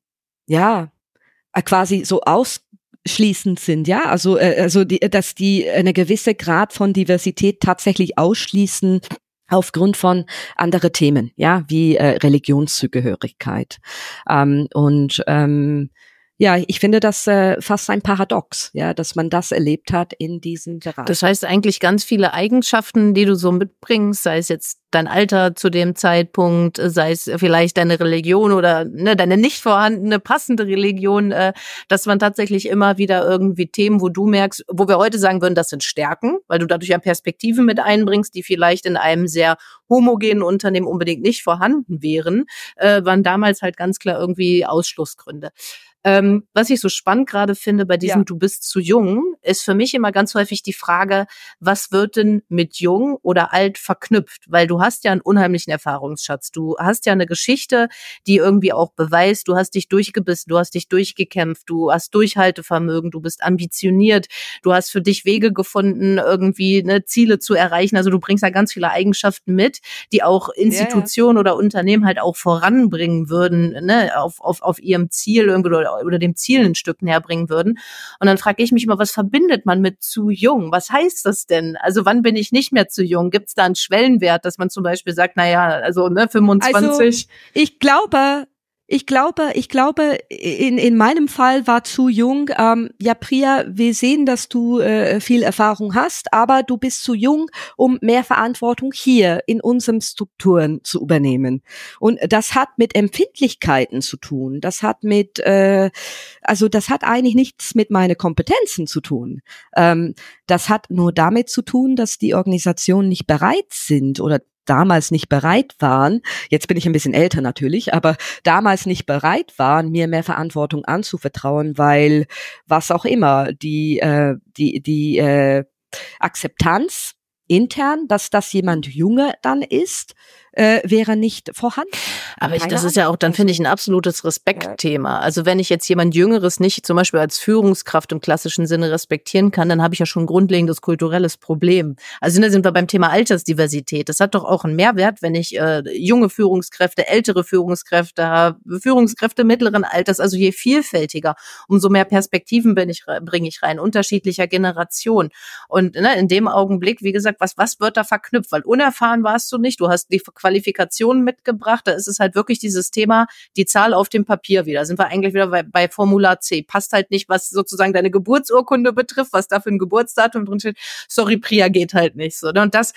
[SPEAKER 2] ja äh, quasi so ausschließend sind, ja, also äh, also die, dass die eine gewisse Grad von Diversität tatsächlich ausschließen aufgrund von andere Themen, ja, wie äh, Religionszugehörigkeit. Ähm, und ähm, ja, ich finde das äh, fast ein Paradox, ja, dass man das erlebt hat in diesem Bereich.
[SPEAKER 1] Das heißt eigentlich ganz viele Eigenschaften, die du so mitbringst, sei es jetzt dein Alter zu dem Zeitpunkt, sei es vielleicht deine Religion oder ne, deine nicht vorhandene passende Religion, äh, dass man tatsächlich immer wieder irgendwie Themen, wo du merkst, wo wir heute sagen würden, das sind Stärken, weil du dadurch ja Perspektiven mit einbringst, die vielleicht in einem sehr homogenen Unternehmen unbedingt nicht vorhanden wären, äh, waren damals halt ganz klar irgendwie Ausschlussgründe. Ähm, was ich so spannend gerade finde bei diesem ja. Du bist zu jung, ist für mich immer ganz häufig die Frage, was wird denn mit jung oder alt verknüpft? Weil du hast ja einen unheimlichen Erfahrungsschatz. Du hast ja eine Geschichte, die irgendwie auch beweist, du hast dich durchgebissen, du hast dich durchgekämpft, du hast Durchhaltevermögen, du bist ambitioniert, du hast für dich Wege gefunden, irgendwie ne, Ziele zu erreichen. Also du bringst da ganz viele Eigenschaften mit, die auch Institutionen ja, ja. oder Unternehmen halt auch voranbringen würden, ne, auf, auf, auf ihrem Ziel irgendwie oder oder dem Ziel ein Stück näher bringen würden. Und dann frage ich mich immer, was verbindet man mit zu jung? Was heißt das denn? Also wann bin ich nicht mehr zu jung? Gibt es da einen Schwellenwert, dass man zum Beispiel sagt, naja, also ne, 25? Also,
[SPEAKER 2] ich glaube, ich glaube, ich glaube, in, in meinem Fall war zu jung. Ähm, ja, Priya, wir sehen, dass du äh, viel Erfahrung hast, aber du bist zu jung, um mehr Verantwortung hier in unseren Strukturen zu übernehmen. Und das hat mit Empfindlichkeiten zu tun. Das hat mit, äh, also das hat eigentlich nichts mit meinen Kompetenzen zu tun. Ähm, das hat nur damit zu tun, dass die Organisationen nicht bereit sind oder damals nicht bereit waren, jetzt bin ich ein bisschen älter natürlich, aber damals nicht bereit waren, mir mehr Verantwortung anzuvertrauen, weil was auch immer, die, äh, die, die äh, Akzeptanz intern, dass das jemand Junge dann ist, äh, wäre nicht vorhanden.
[SPEAKER 1] Aber ich, das ist ja auch, dann finde ich, ein absolutes Respektthema. Also wenn ich jetzt jemand Jüngeres nicht zum Beispiel als Führungskraft im klassischen Sinne respektieren kann, dann habe ich ja schon ein grundlegendes kulturelles Problem. Also da sind wir beim Thema Altersdiversität. Das hat doch auch einen Mehrwert, wenn ich äh, junge Führungskräfte, ältere Führungskräfte habe, Führungskräfte mittleren Alters, also je vielfältiger, umso mehr Perspektiven bin ich, bringe ich rein, unterschiedlicher Generation. Und ne, in dem Augenblick, wie gesagt, was, was wird da verknüpft? Weil unerfahren warst du nicht, du hast die Qualifikationen mitgebracht. Da ist es halt wirklich dieses Thema, die Zahl auf dem Papier wieder. Sind wir eigentlich wieder bei, bei Formular C. Passt halt nicht, was sozusagen deine Geburtsurkunde betrifft, was da für ein Geburtsdatum drin steht. Sorry, Priya geht halt nicht so. Ne? Und das,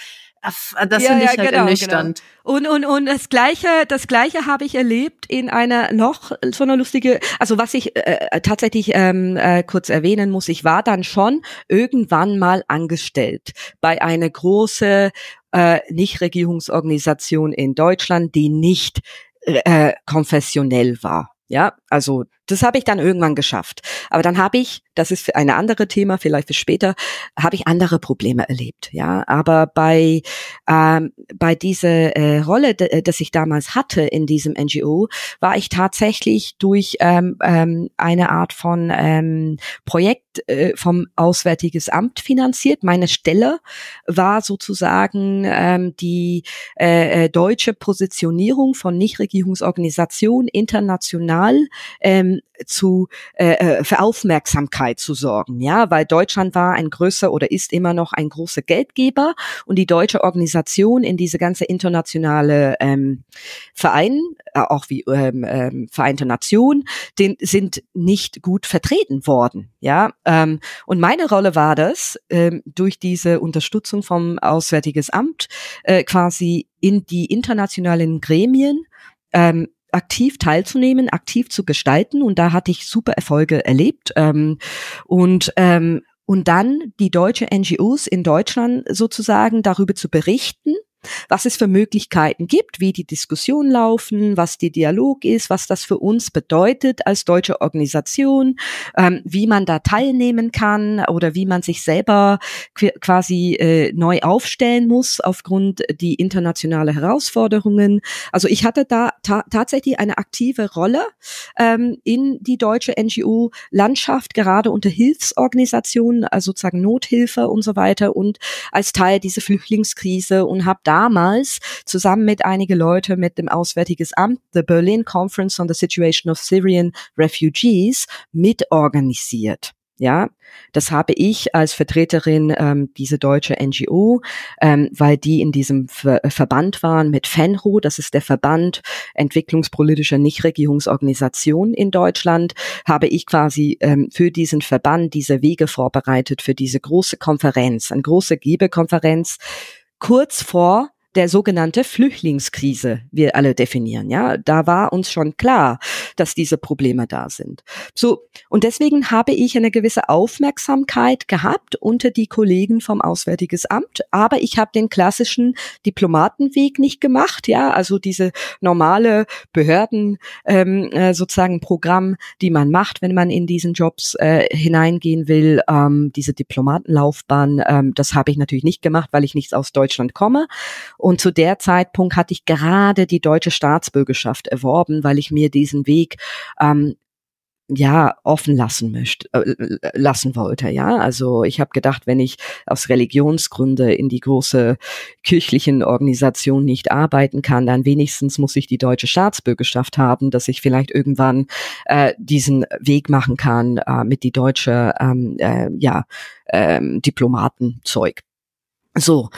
[SPEAKER 1] das ja, finde ich ja, halt genau, ernüchternd.
[SPEAKER 2] Genau. Und, und, und das Gleiche, das Gleiche habe ich erlebt in einer noch so einer lustige, also was ich äh, tatsächlich ähm, äh, kurz erwähnen muss, ich war dann schon irgendwann mal angestellt bei einer große äh, Nichtregierungsorganisation in Deutschland, die nicht äh, konfessionell war. Ja, also das habe ich dann irgendwann geschafft. Aber dann habe ich, das ist für ein anderes Thema, vielleicht für später, habe ich andere Probleme erlebt. Ja, aber bei ähm, bei dieser äh, Rolle, dass ich damals hatte in diesem NGO, war ich tatsächlich durch ähm, ähm, eine Art von ähm, Projekt äh, vom Auswärtiges Amt finanziert. Meine Stelle war sozusagen ähm, die äh, äh deutsche Positionierung von Nichtregierungsorganisationen international ähm, zu äh, äh, für Aufmerksamkeit zu sorgen, ja, weil Deutschland war ein größer oder ist immer noch ein großer Geldgeber und die deutsche Organisation in diese ganze internationale ähm, Verein, äh, auch wie ähm, ähm, Vereinte Nationen, den sind nicht gut vertreten worden, ja. Ähm, und meine Rolle war das, ähm, durch diese Unterstützung vom Auswärtiges Amt äh, quasi in die internationalen Gremien ähm, aktiv teilzunehmen, aktiv zu gestalten. Und da hatte ich super Erfolge erlebt. Ähm, und ähm, und dann die deutsche NGOs in Deutschland sozusagen darüber zu berichten, was es für Möglichkeiten gibt, wie die Diskussionen laufen, was die Dialog ist, was das für uns bedeutet als deutsche Organisation, ähm, wie man da teilnehmen kann oder wie man sich selber quasi äh, neu aufstellen muss aufgrund die internationale Herausforderungen. Also ich hatte da ta tatsächlich eine aktive Rolle ähm, in die deutsche NGO-Landschaft, gerade unter Hilfsorganisationen, also sozusagen Nothilfe und so weiter und als Teil dieser Flüchtlingskrise und habe da damals zusammen mit einige Leute mit dem Auswärtiges Amt, the Berlin Conference on the Situation of Syrian Refugees, mitorganisiert. Ja, das habe ich als Vertreterin ähm, diese deutsche NGO, ähm, weil die in diesem Ver Verband waren mit FENRO, das ist der Verband entwicklungspolitischer Nichtregierungsorganisationen in Deutschland, habe ich quasi ähm, für diesen Verband diese Wege vorbereitet für diese große Konferenz, eine große Geberkonferenz kurz vor der sogenannte Flüchtlingskrise wir alle definieren. Ja, da war uns schon klar, dass diese Probleme da sind. So und deswegen habe ich eine gewisse Aufmerksamkeit gehabt unter die Kollegen vom Auswärtiges Amt, aber ich habe den klassischen Diplomatenweg nicht gemacht. Ja, also diese normale Behörden ähm, äh, sozusagen Programm, die man macht, wenn man in diesen Jobs äh, hineingehen will, ähm, diese Diplomatenlaufbahn. Ähm, das habe ich natürlich nicht gemacht, weil ich nicht aus Deutschland komme zu der Zeitpunkt hatte ich gerade die deutsche Staatsbürgerschaft erworben, weil ich mir diesen Weg ähm, ja offen lassen möchte äh, lassen wollte ja. Also ich habe gedacht wenn ich aus Religionsgründe in die große kirchlichen Organisation nicht arbeiten kann dann wenigstens muss ich die deutsche Staatsbürgerschaft haben dass ich vielleicht irgendwann äh, diesen Weg machen kann äh, mit die deutsche ähm, äh, ja ähm, Diplomatenzeug. So,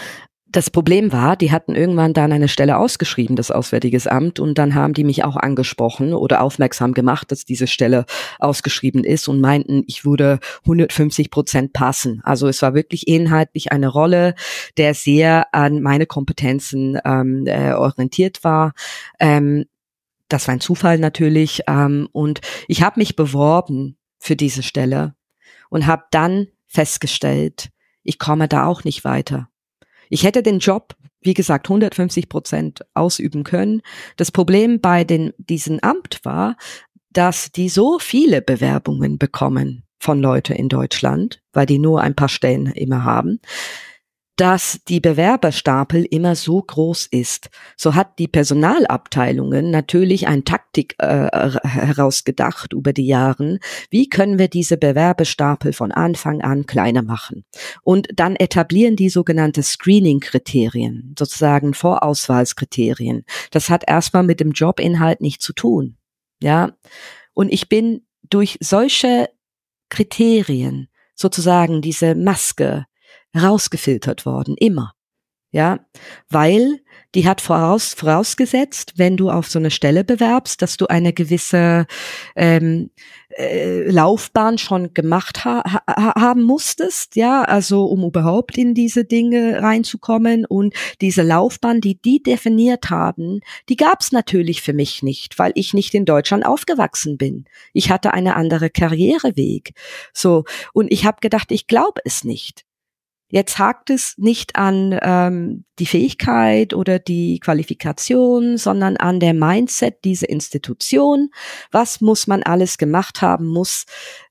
[SPEAKER 2] das Problem war, die hatten irgendwann dann eine Stelle ausgeschrieben, das Auswärtiges Amt, und dann haben die mich auch angesprochen oder aufmerksam gemacht, dass diese Stelle ausgeschrieben ist und meinten, ich würde 150 Prozent passen. Also es war wirklich inhaltlich eine Rolle, der sehr an meine Kompetenzen ähm, äh, orientiert war. Ähm, das war ein Zufall natürlich. Ähm, und ich habe mich beworben für diese Stelle und habe dann festgestellt, ich komme da auch nicht weiter. Ich hätte den Job, wie gesagt, 150 Prozent ausüben können. Das Problem bei den, diesen Amt war, dass die so viele Bewerbungen bekommen von Leute in Deutschland, weil die nur ein paar Stellen immer haben, dass die Bewerberstapel immer so groß ist. So hat die Personalabteilungen natürlich ein Taktik äh, herausgedacht über die Jahren. Wie können wir diese Bewerberstapel von Anfang an kleiner machen? Und dann etablieren die sogenannte Screening-Kriterien, sozusagen Vorauswahlskriterien. Das hat erstmal mit dem Jobinhalt nichts zu tun. Ja. Und ich bin durch solche Kriterien sozusagen diese Maske rausgefiltert worden, immer. Ja, weil die hat voraus, vorausgesetzt, wenn du auf so eine Stelle bewerbst, dass du eine gewisse ähm, äh, Laufbahn schon gemacht ha ha haben musstest, ja, also um überhaupt in diese Dinge reinzukommen und diese Laufbahn, die die definiert haben, die gab's natürlich für mich nicht, weil ich nicht in Deutschland aufgewachsen bin. Ich hatte eine andere Karriereweg, so und ich habe gedacht, ich glaube es nicht. Jetzt hakt es nicht an ähm, die Fähigkeit oder die Qualifikation, sondern an der Mindset dieser Institution. Was muss man alles gemacht haben muss?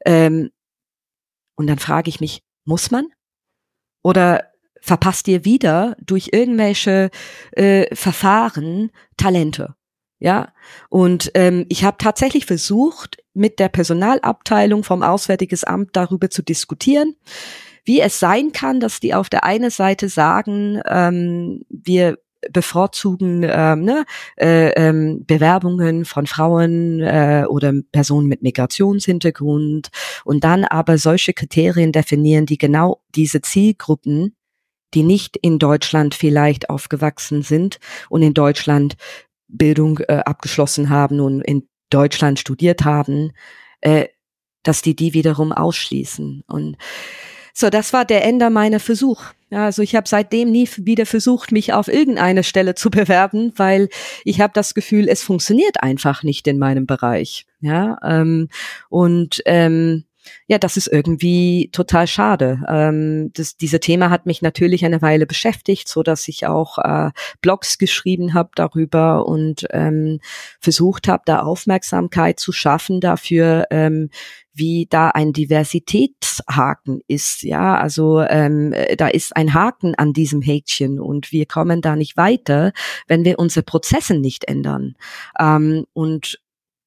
[SPEAKER 2] Ähm, und dann frage ich mich, muss man? Oder verpasst ihr wieder durch irgendwelche äh, Verfahren Talente? Ja, und ähm, ich habe tatsächlich versucht, mit der Personalabteilung vom Auswärtiges Amt darüber zu diskutieren wie es sein kann, dass die auf der einen Seite sagen, ähm, wir bevorzugen ähm, ne, äh, ähm, Bewerbungen von Frauen äh, oder Personen mit Migrationshintergrund und dann aber solche Kriterien definieren, die genau diese Zielgruppen, die nicht in Deutschland vielleicht aufgewachsen sind und in Deutschland Bildung äh, abgeschlossen haben und in Deutschland studiert haben, äh, dass die die wiederum ausschließen. Und so, das war der Ende meiner Versuch. Also ich habe seitdem nie wieder versucht, mich auf irgendeine Stelle zu bewerben, weil ich habe das Gefühl, es funktioniert einfach nicht in meinem Bereich. Ja, ähm, und ähm, ja, das ist irgendwie total schade. Ähm, das, diese Thema hat mich natürlich eine Weile beschäftigt, so dass ich auch äh, Blogs geschrieben habe darüber und ähm, versucht habe, da Aufmerksamkeit zu schaffen dafür, ähm, wie da ein Diversitätshaken ist. Ja, also ähm, da ist ein Haken an diesem Häkchen und wir kommen da nicht weiter, wenn wir unsere Prozesse nicht ändern. Ähm, und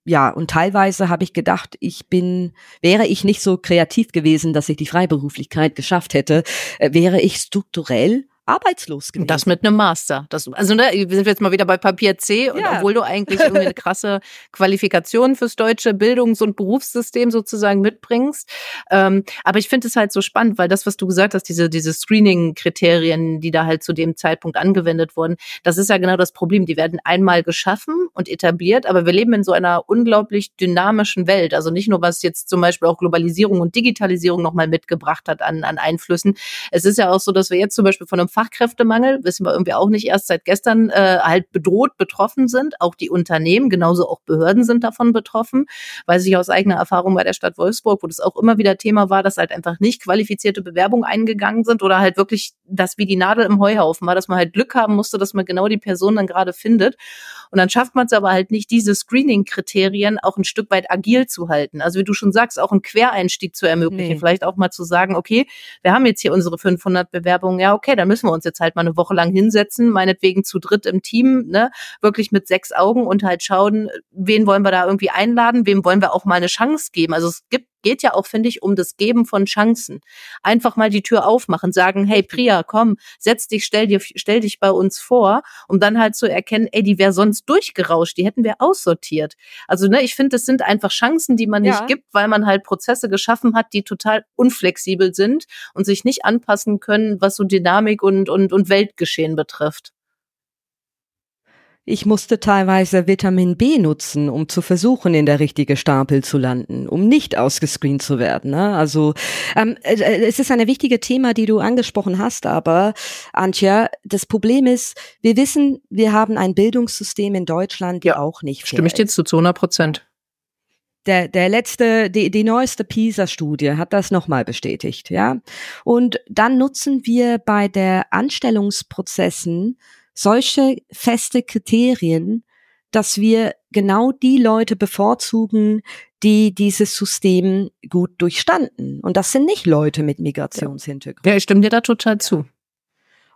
[SPEAKER 2] ja, und teilweise habe ich gedacht, ich bin, wäre ich nicht so kreativ gewesen, dass ich die Freiberuflichkeit geschafft hätte, äh, wäre ich strukturell arbeitslos gewesen.
[SPEAKER 1] Das mit einem Master. Das, also ne, wir sind jetzt mal wieder bei Papier C und ja. obwohl du eigentlich irgendwie eine krasse Qualifikation fürs deutsche Bildungs- und Berufssystem sozusagen mitbringst. Ähm, aber ich finde es halt so spannend, weil das, was du gesagt hast, diese, diese Screening-Kriterien, die da halt zu dem Zeitpunkt angewendet wurden, das ist ja genau das Problem. Die werden einmal geschaffen und etabliert, aber wir leben in so einer unglaublich dynamischen Welt. Also nicht nur, was jetzt zum Beispiel auch Globalisierung und Digitalisierung nochmal mitgebracht hat an, an Einflüssen. Es ist ja auch so, dass wir jetzt zum Beispiel von einem Fachkräftemangel, wissen wir irgendwie auch nicht erst seit gestern, äh, halt bedroht betroffen sind. Auch die Unternehmen, genauso auch Behörden sind davon betroffen. Weiß ich aus eigener Erfahrung bei der Stadt Wolfsburg, wo das auch immer wieder Thema war, dass halt einfach nicht qualifizierte Bewerbungen eingegangen sind oder halt wirklich das wie die Nadel im Heuhaufen war, dass man halt Glück haben musste, dass man genau die Person dann gerade findet. Und dann schafft man es aber halt nicht, diese Screening-Kriterien auch ein Stück weit agil zu halten. Also wie du schon sagst, auch einen Quereinstieg zu ermöglichen. Nee. Vielleicht auch mal zu sagen, okay, wir haben jetzt hier unsere 500 Bewerbungen. Ja, okay, dann müssen wir uns jetzt halt mal eine Woche lang hinsetzen, meinetwegen zu dritt im Team, ne, wirklich mit sechs Augen und halt schauen, wen wollen wir da irgendwie einladen, wem wollen wir auch mal eine Chance geben. Also es gibt geht ja auch, finde ich, um das Geben von Chancen. Einfach mal die Tür aufmachen, sagen, hey Priya, komm, setz dich, stell dir, stell dich bei uns vor, um dann halt zu erkennen, ey, die wäre sonst durchgerauscht, die hätten wir aussortiert. Also, ne, ich finde, das sind einfach Chancen, die man ja. nicht gibt, weil man halt Prozesse geschaffen hat, die total unflexibel sind und sich nicht anpassen können, was so Dynamik und, und, und Weltgeschehen betrifft.
[SPEAKER 2] Ich musste teilweise Vitamin B nutzen, um zu versuchen, in der richtige Stapel zu landen, um nicht ausgescreent zu werden. Ne? Also ähm, äh, äh, es ist eine wichtige Thema, die du angesprochen hast, aber Antje, das Problem ist, wir wissen, wir haben ein Bildungssystem in Deutschland, die ja, auch nicht
[SPEAKER 1] Stimme ich dir zu, zu 100 Prozent.
[SPEAKER 2] Der, der letzte, die, die neueste PISA-Studie hat das nochmal bestätigt, ja. Und dann nutzen wir bei der Anstellungsprozessen solche feste Kriterien, dass wir genau die Leute bevorzugen, die dieses System gut durchstanden. Und das sind nicht Leute mit Migrationshintergrund.
[SPEAKER 1] Ja, ich stimme dir da total zu.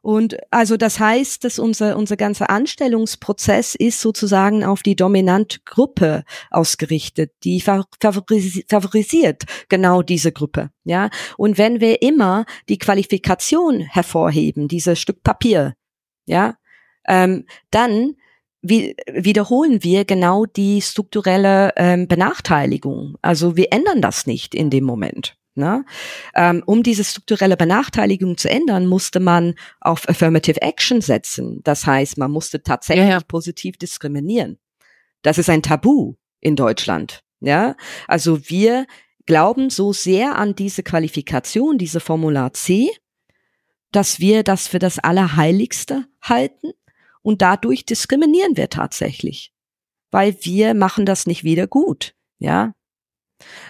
[SPEAKER 2] Und also das heißt, dass unser, unser ganzer Anstellungsprozess ist sozusagen auf die dominante Gruppe ausgerichtet, die favorisiert genau diese Gruppe. Ja. Und wenn wir immer die Qualifikation hervorheben, dieses Stück Papier, ja, ähm, dann wie, wiederholen wir genau die strukturelle ähm, Benachteiligung. Also wir ändern das nicht in dem Moment. Ne? Ähm, um diese strukturelle Benachteiligung zu ändern, musste man auf Affirmative Action setzen. Das heißt, man musste tatsächlich ja, ja. positiv diskriminieren. Das ist ein Tabu in Deutschland. Ja, also wir glauben so sehr an diese Qualifikation, diese Formular C, dass wir das für das Allerheiligste halten und dadurch diskriminieren wir tatsächlich, weil wir machen das nicht wieder gut, ja.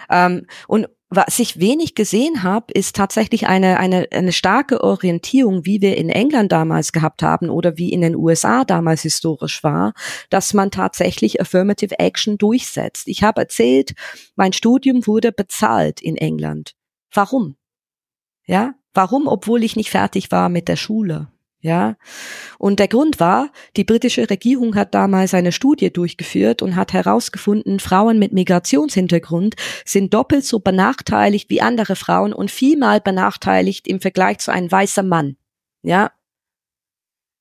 [SPEAKER 2] Ähm, und was ich wenig gesehen habe, ist tatsächlich eine, eine, eine starke Orientierung, wie wir in England damals gehabt haben oder wie in den USA damals historisch war, dass man tatsächlich Affirmative Action durchsetzt. Ich habe erzählt, mein Studium wurde bezahlt in England. Warum? Ja, warum, obwohl ich nicht fertig war mit der Schule? Ja. Und der Grund war, die britische Regierung hat damals eine Studie durchgeführt und hat herausgefunden, Frauen mit Migrationshintergrund sind doppelt so benachteiligt wie andere Frauen und viermal benachteiligt im Vergleich zu einem weißen Mann. Ja.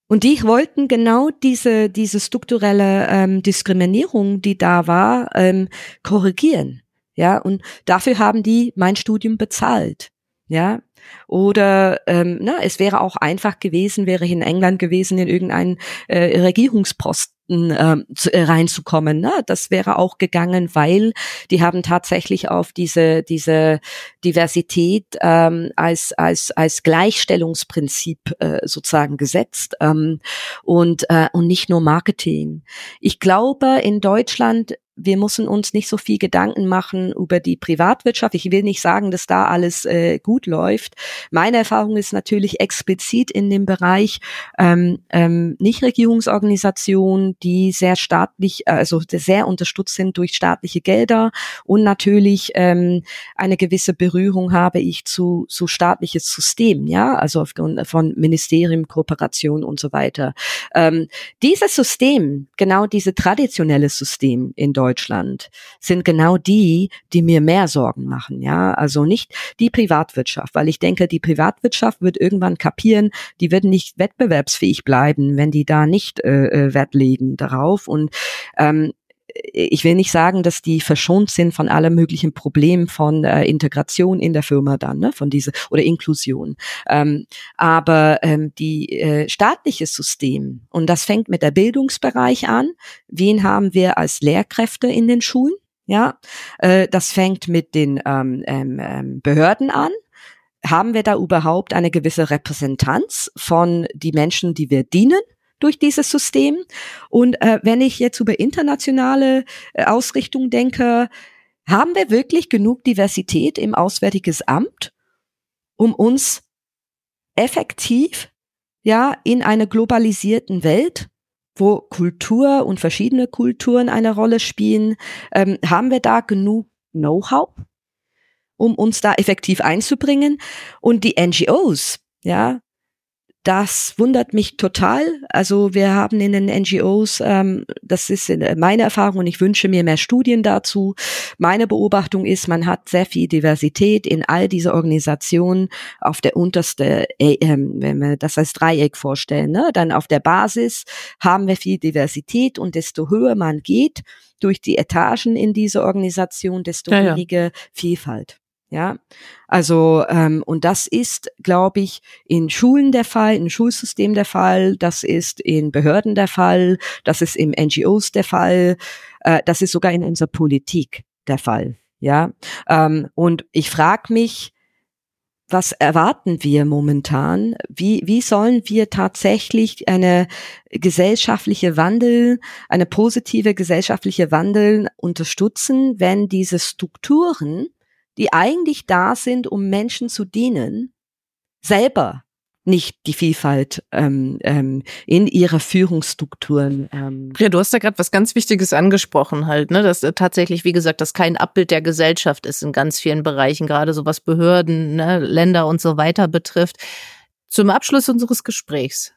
[SPEAKER 2] Und die wollten genau diese, diese strukturelle ähm, Diskriminierung, die da war, ähm, korrigieren. Ja, und dafür haben die mein Studium bezahlt. Ja, oder ähm, na, es wäre auch einfach gewesen, wäre ich in England gewesen, in irgendeinen äh, Regierungsposten ähm, äh, reinzukommen. Ne? Das wäre auch gegangen, weil die haben tatsächlich auf diese diese Diversität ähm, als als als Gleichstellungsprinzip äh, sozusagen gesetzt ähm, und äh, und nicht nur Marketing. Ich glaube, in Deutschland wir müssen uns nicht so viel Gedanken machen über die Privatwirtschaft. Ich will nicht sagen, dass da alles äh, gut läuft. Meine Erfahrung ist natürlich explizit in dem Bereich ähm, ähm, Nichtregierungsorganisationen, die sehr staatlich, also sehr unterstützt sind durch staatliche Gelder und natürlich ähm, eine gewisse Berührung habe ich zu, zu staatliches System, ja, also aufgrund von Ministerium, Kooperation und so weiter. Ähm, dieses System, genau diese traditionelle System in Deutschland sind genau die, die mir mehr Sorgen machen, ja. Also nicht die Privatwirtschaft, weil ich denke, die Privatwirtschaft wird irgendwann kapieren, die wird nicht wettbewerbsfähig bleiben, wenn die da nicht äh, äh Wert legen darauf. Und ähm, ich will nicht sagen, dass die verschont sind von allen möglichen Problemen von äh, Integration in der Firma dann, ne, von diese oder Inklusion. Ähm, aber ähm, die äh, staatliche System und das fängt mit der Bildungsbereich an. Wen haben wir als Lehrkräfte in den Schulen? Ja, äh, das fängt mit den ähm, ähm, ähm Behörden an haben wir da überhaupt eine gewisse Repräsentanz von die Menschen, die wir dienen? Durch dieses System. Und äh, wenn ich jetzt über internationale äh, Ausrichtung denke, haben wir wirklich genug Diversität im Auswärtiges Amt, um uns effektiv ja in einer globalisierten Welt wo Kultur und verschiedene Kulturen eine Rolle spielen, ähm, haben wir da genug Know-how, um uns da effektiv einzubringen. Und die NGOs, ja, das wundert mich total. Also wir haben in den NGOs, ähm, das ist meine Erfahrung und ich wünsche mir mehr Studien dazu. Meine Beobachtung ist, man hat sehr viel Diversität in all diese Organisationen auf der unterste, äh, wenn wir das als Dreieck vorstellen, ne? dann auf der Basis haben wir viel Diversität und desto höher man geht durch die Etagen in diese Organisation, desto ja, weniger ja. Vielfalt. Ja, also ähm, und das ist, glaube ich, in Schulen der Fall, im Schulsystem der Fall, das ist in Behörden der Fall, das ist im NGOs der Fall, äh, das ist sogar in unserer Politik der Fall. Ja, ähm, und ich frage mich, was erwarten wir momentan? Wie, wie sollen wir tatsächlich eine gesellschaftliche Wandel, eine positive gesellschaftliche Wandel unterstützen, wenn diese Strukturen die eigentlich da sind, um Menschen zu dienen, selber nicht die Vielfalt ähm, ähm, in ihrer Führungsstrukturen.
[SPEAKER 1] Ähm. Ja, du hast da gerade was ganz Wichtiges angesprochen, halt, ne, dass äh, tatsächlich, wie gesagt, das kein Abbild der Gesellschaft ist in ganz vielen Bereichen, gerade so was Behörden, ne, Länder und so weiter betrifft. Zum Abschluss unseres Gesprächs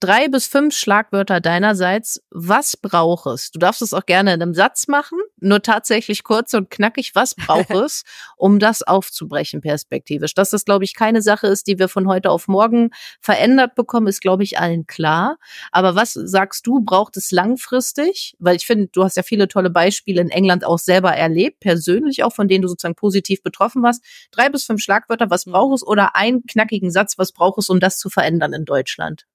[SPEAKER 1] drei bis fünf Schlagwörter deinerseits. Was braucht es? Du darfst es auch gerne in einem Satz machen, nur tatsächlich kurz und knackig. Was braucht es, um das aufzubrechen perspektivisch? Dass das, glaube ich, keine Sache ist, die wir von heute auf morgen verändert bekommen, ist, glaube ich, allen klar. Aber was sagst du, braucht es langfristig? Weil ich finde, du hast ja viele tolle Beispiele in England auch selber erlebt, persönlich auch, von denen du sozusagen positiv betroffen warst. Drei bis fünf Schlagwörter, was braucht es? Oder einen knackigen Satz, was braucht es, um das zu verändern in Deutschland?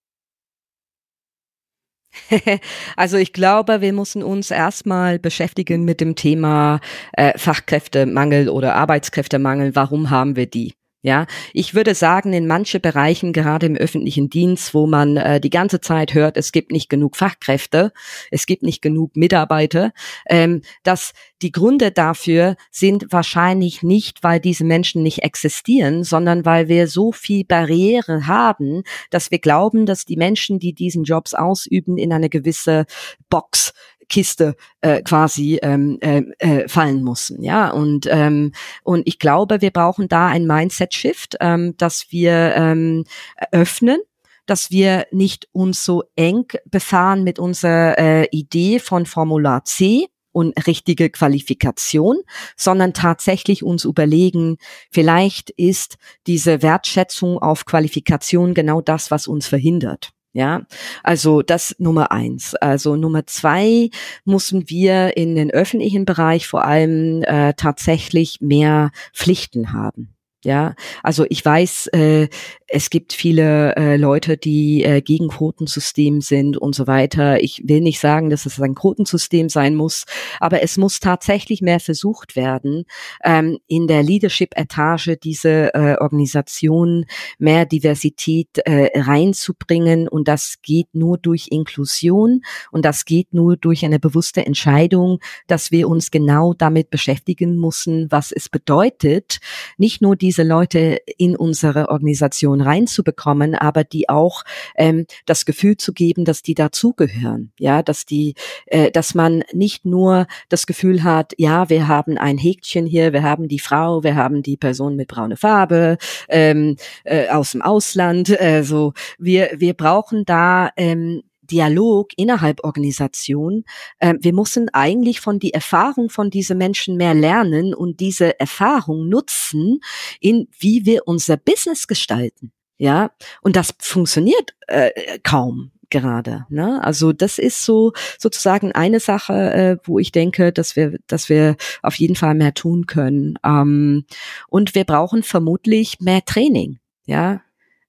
[SPEAKER 2] Also ich glaube, wir müssen uns erstmal beschäftigen mit dem Thema äh, Fachkräftemangel oder Arbeitskräftemangel. Warum haben wir die? Ja, ich würde sagen, in manche Bereichen, gerade im öffentlichen Dienst, wo man äh, die ganze Zeit hört, es gibt nicht genug Fachkräfte, es gibt nicht genug Mitarbeiter, ähm, dass die Gründe dafür sind wahrscheinlich nicht, weil diese Menschen nicht existieren, sondern weil wir so viel Barriere haben, dass wir glauben, dass die Menschen, die diesen Jobs ausüben, in eine gewisse Box Kiste äh, quasi ähm, äh, äh, fallen mussten. Ja, und, ähm, und ich glaube, wir brauchen da ein Mindset-Shift, ähm, dass wir ähm, öffnen dass wir nicht uns so eng befahren mit unserer äh, Idee von Formular C und richtige Qualifikation, sondern tatsächlich uns überlegen, vielleicht ist diese Wertschätzung auf Qualifikation genau das, was uns verhindert. Ja, also das Nummer eins. Also Nummer zwei müssen wir in den öffentlichen Bereich vor allem äh, tatsächlich mehr Pflichten haben. Ja, also ich weiß, äh, es gibt viele äh, Leute, die äh, gegen Quotensystem sind und so weiter. Ich will nicht sagen, dass es ein Quotensystem sein muss, aber es muss tatsächlich mehr versucht werden, ähm, in der Leadership-Etage diese äh, Organisation mehr Diversität äh, reinzubringen. Und das geht nur durch Inklusion und das geht nur durch eine bewusste Entscheidung, dass wir uns genau damit beschäftigen müssen, was es bedeutet, nicht nur diese Leute in unsere Organisation reinzubekommen, aber die auch ähm, das Gefühl zu geben, dass die dazugehören, ja, dass die, äh, dass man nicht nur das Gefühl hat, ja, wir haben ein Häkchen hier, wir haben die Frau, wir haben die Person mit braune Farbe ähm, äh, aus dem Ausland, äh, so. Wir wir brauchen da ähm, Dialog innerhalb Organisation. Äh, wir müssen eigentlich von die Erfahrung von diesen Menschen mehr lernen und diese Erfahrung nutzen, in wie wir unser Business gestalten. Ja, und das funktioniert äh, kaum gerade. Ne? Also das ist so sozusagen eine Sache, äh, wo ich denke, dass wir, dass wir auf jeden Fall mehr tun können. Ähm, und wir brauchen vermutlich mehr Training. Ja,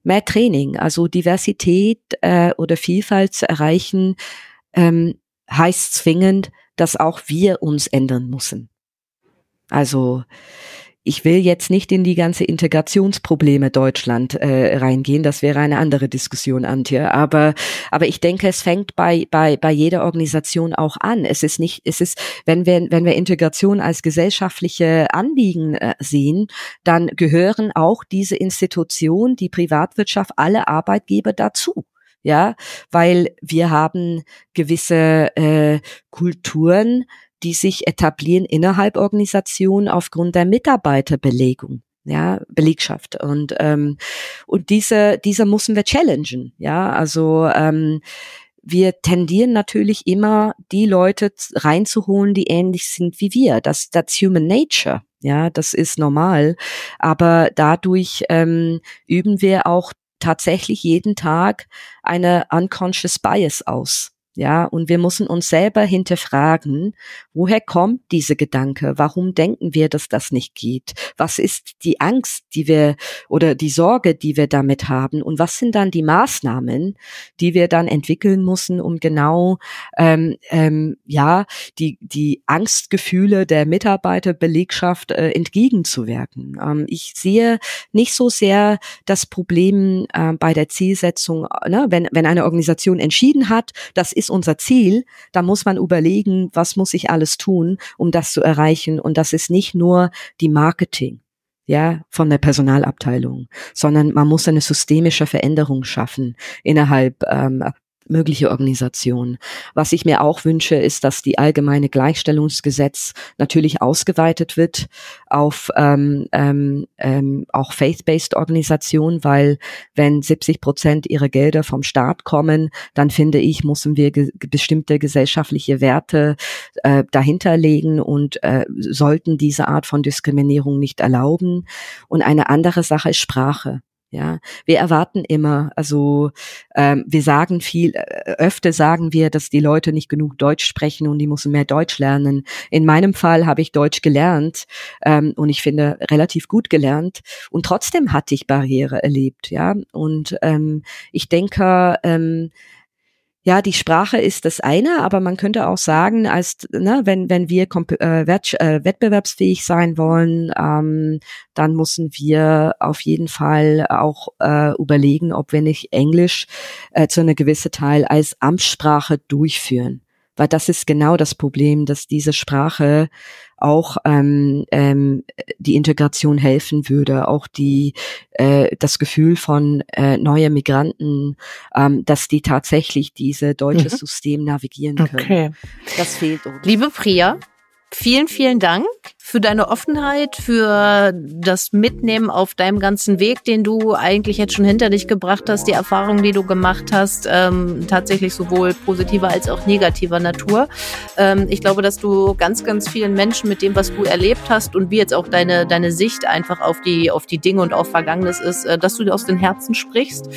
[SPEAKER 2] mehr Training, also Diversität äh, oder Vielfalt zu erreichen, ähm, heißt zwingend, dass auch wir uns ändern müssen. Also ich will jetzt nicht in die ganze Integrationsprobleme Deutschland äh, reingehen, das wäre eine andere Diskussion, Antje. Aber aber ich denke, es fängt bei bei bei jeder Organisation auch an. Es ist nicht, es ist, wenn wir wenn wir Integration als gesellschaftliche Anliegen äh, sehen, dann gehören auch diese Institutionen, die Privatwirtschaft, alle Arbeitgeber dazu ja, weil wir haben gewisse äh, Kulturen, die sich etablieren innerhalb Organisationen aufgrund der Mitarbeiterbelegung ja, Belegschaft. Und, ähm, und diese, diese müssen wir challengen, ja, also ähm, wir tendieren natürlich immer, die Leute reinzuholen, die ähnlich sind wie wir. Das, das Human Nature, ja, das ist normal. Aber dadurch ähm, üben wir auch tatsächlich jeden Tag eine unconscious bias aus. Ja, und wir müssen uns selber hinterfragen, woher kommt diese Gedanke? Warum denken wir, dass das nicht geht? Was ist die Angst, die wir oder die Sorge, die wir damit haben? Und was sind dann die Maßnahmen, die wir dann entwickeln müssen, um genau ähm, ähm, ja die die Angstgefühle der Mitarbeiterbelegschaft äh, entgegenzuwirken? Ähm, ich sehe nicht so sehr das Problem äh, bei der Zielsetzung, ne? wenn wenn eine Organisation entschieden hat, das ist ist unser Ziel, da muss man überlegen, was muss ich alles tun, um das zu erreichen. Und das ist nicht nur die Marketing ja, von der Personalabteilung, sondern man muss eine systemische Veränderung schaffen innerhalb ähm, mögliche Organisation. Was ich mir auch wünsche, ist, dass die allgemeine Gleichstellungsgesetz natürlich ausgeweitet wird auf ähm, ähm, ähm, auch faith-based Organisationen, weil wenn 70 Prozent ihrer Gelder vom Staat kommen, dann finde ich, müssen wir ge bestimmte gesellschaftliche Werte äh, dahinterlegen und äh, sollten diese Art von Diskriminierung nicht erlauben. Und eine andere Sache ist Sprache. Ja, wir erwarten immer, also ähm, wir sagen viel, äh, öfter sagen wir, dass die Leute nicht genug Deutsch sprechen und die müssen mehr Deutsch lernen. In meinem Fall habe ich Deutsch gelernt ähm, und ich finde relativ gut gelernt und trotzdem hatte ich Barriere erlebt, ja. Und ähm, ich denke, ähm, ja, die Sprache ist das eine, aber man könnte auch sagen, als ne, wenn wenn wir äh, äh, wettbewerbsfähig sein wollen, ähm, dann müssen wir auf jeden Fall auch äh, überlegen, ob wir nicht Englisch äh, zu einer gewissen Teil als Amtssprache durchführen, weil das ist genau das Problem, dass diese Sprache auch ähm, ähm, die Integration helfen würde, auch die äh, das Gefühl von äh, neue Migranten, ähm, dass die tatsächlich diese deutsche mhm. System navigieren können. Okay.
[SPEAKER 1] Das fehlt uns. Liebe Priya, vielen, vielen Dank für deine Offenheit, für das Mitnehmen auf deinem ganzen Weg, den du eigentlich jetzt schon hinter dich gebracht hast, die Erfahrungen, die du gemacht hast, ähm, tatsächlich sowohl positiver als auch negativer Natur. Ähm, ich glaube, dass du ganz, ganz vielen Menschen mit dem, was du erlebt hast und wie jetzt auch deine, deine Sicht einfach auf die, auf die Dinge und auf Vergangenes ist, äh, dass du aus den Herzen sprichst,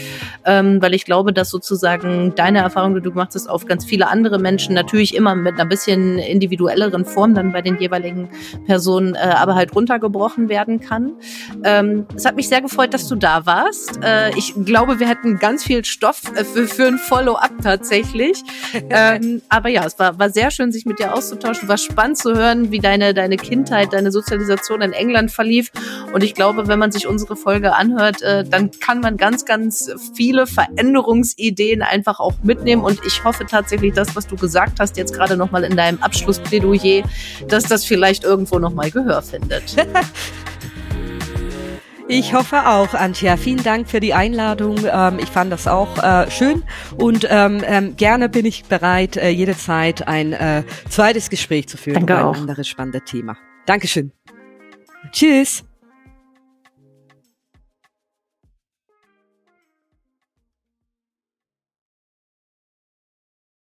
[SPEAKER 1] ähm, weil ich glaube, dass sozusagen deine Erfahrung, die du gemacht hast, auf ganz viele andere Menschen natürlich immer mit einer bisschen individuelleren Form dann bei den jeweiligen Personen Person äh, aber halt runtergebrochen werden kann. Ähm, es hat mich sehr gefreut, dass du da warst. Äh, ich glaube, wir hätten ganz viel Stoff äh, für, für ein Follow-up tatsächlich. ähm, aber ja, es war, war sehr schön, sich mit dir auszutauschen. War spannend zu hören, wie deine, deine Kindheit, deine Sozialisation in England verlief. Und ich glaube, wenn man sich unsere Folge anhört, äh, dann kann man ganz, ganz viele Veränderungsideen einfach auch mitnehmen. Und ich hoffe tatsächlich, das, was du gesagt hast, jetzt gerade nochmal in deinem Abschlussplädoyer, dass das vielleicht irgendwo noch nochmal Gehör findet.
[SPEAKER 2] Ich hoffe auch, Antja. Vielen Dank für die Einladung. Ähm, ich fand das auch äh, schön und ähm, ähm, gerne bin ich bereit, äh, jederzeit ein äh, zweites Gespräch zu führen
[SPEAKER 1] Danke
[SPEAKER 2] über
[SPEAKER 1] ein
[SPEAKER 2] anderes spannendes Thema. Dankeschön. Tschüss.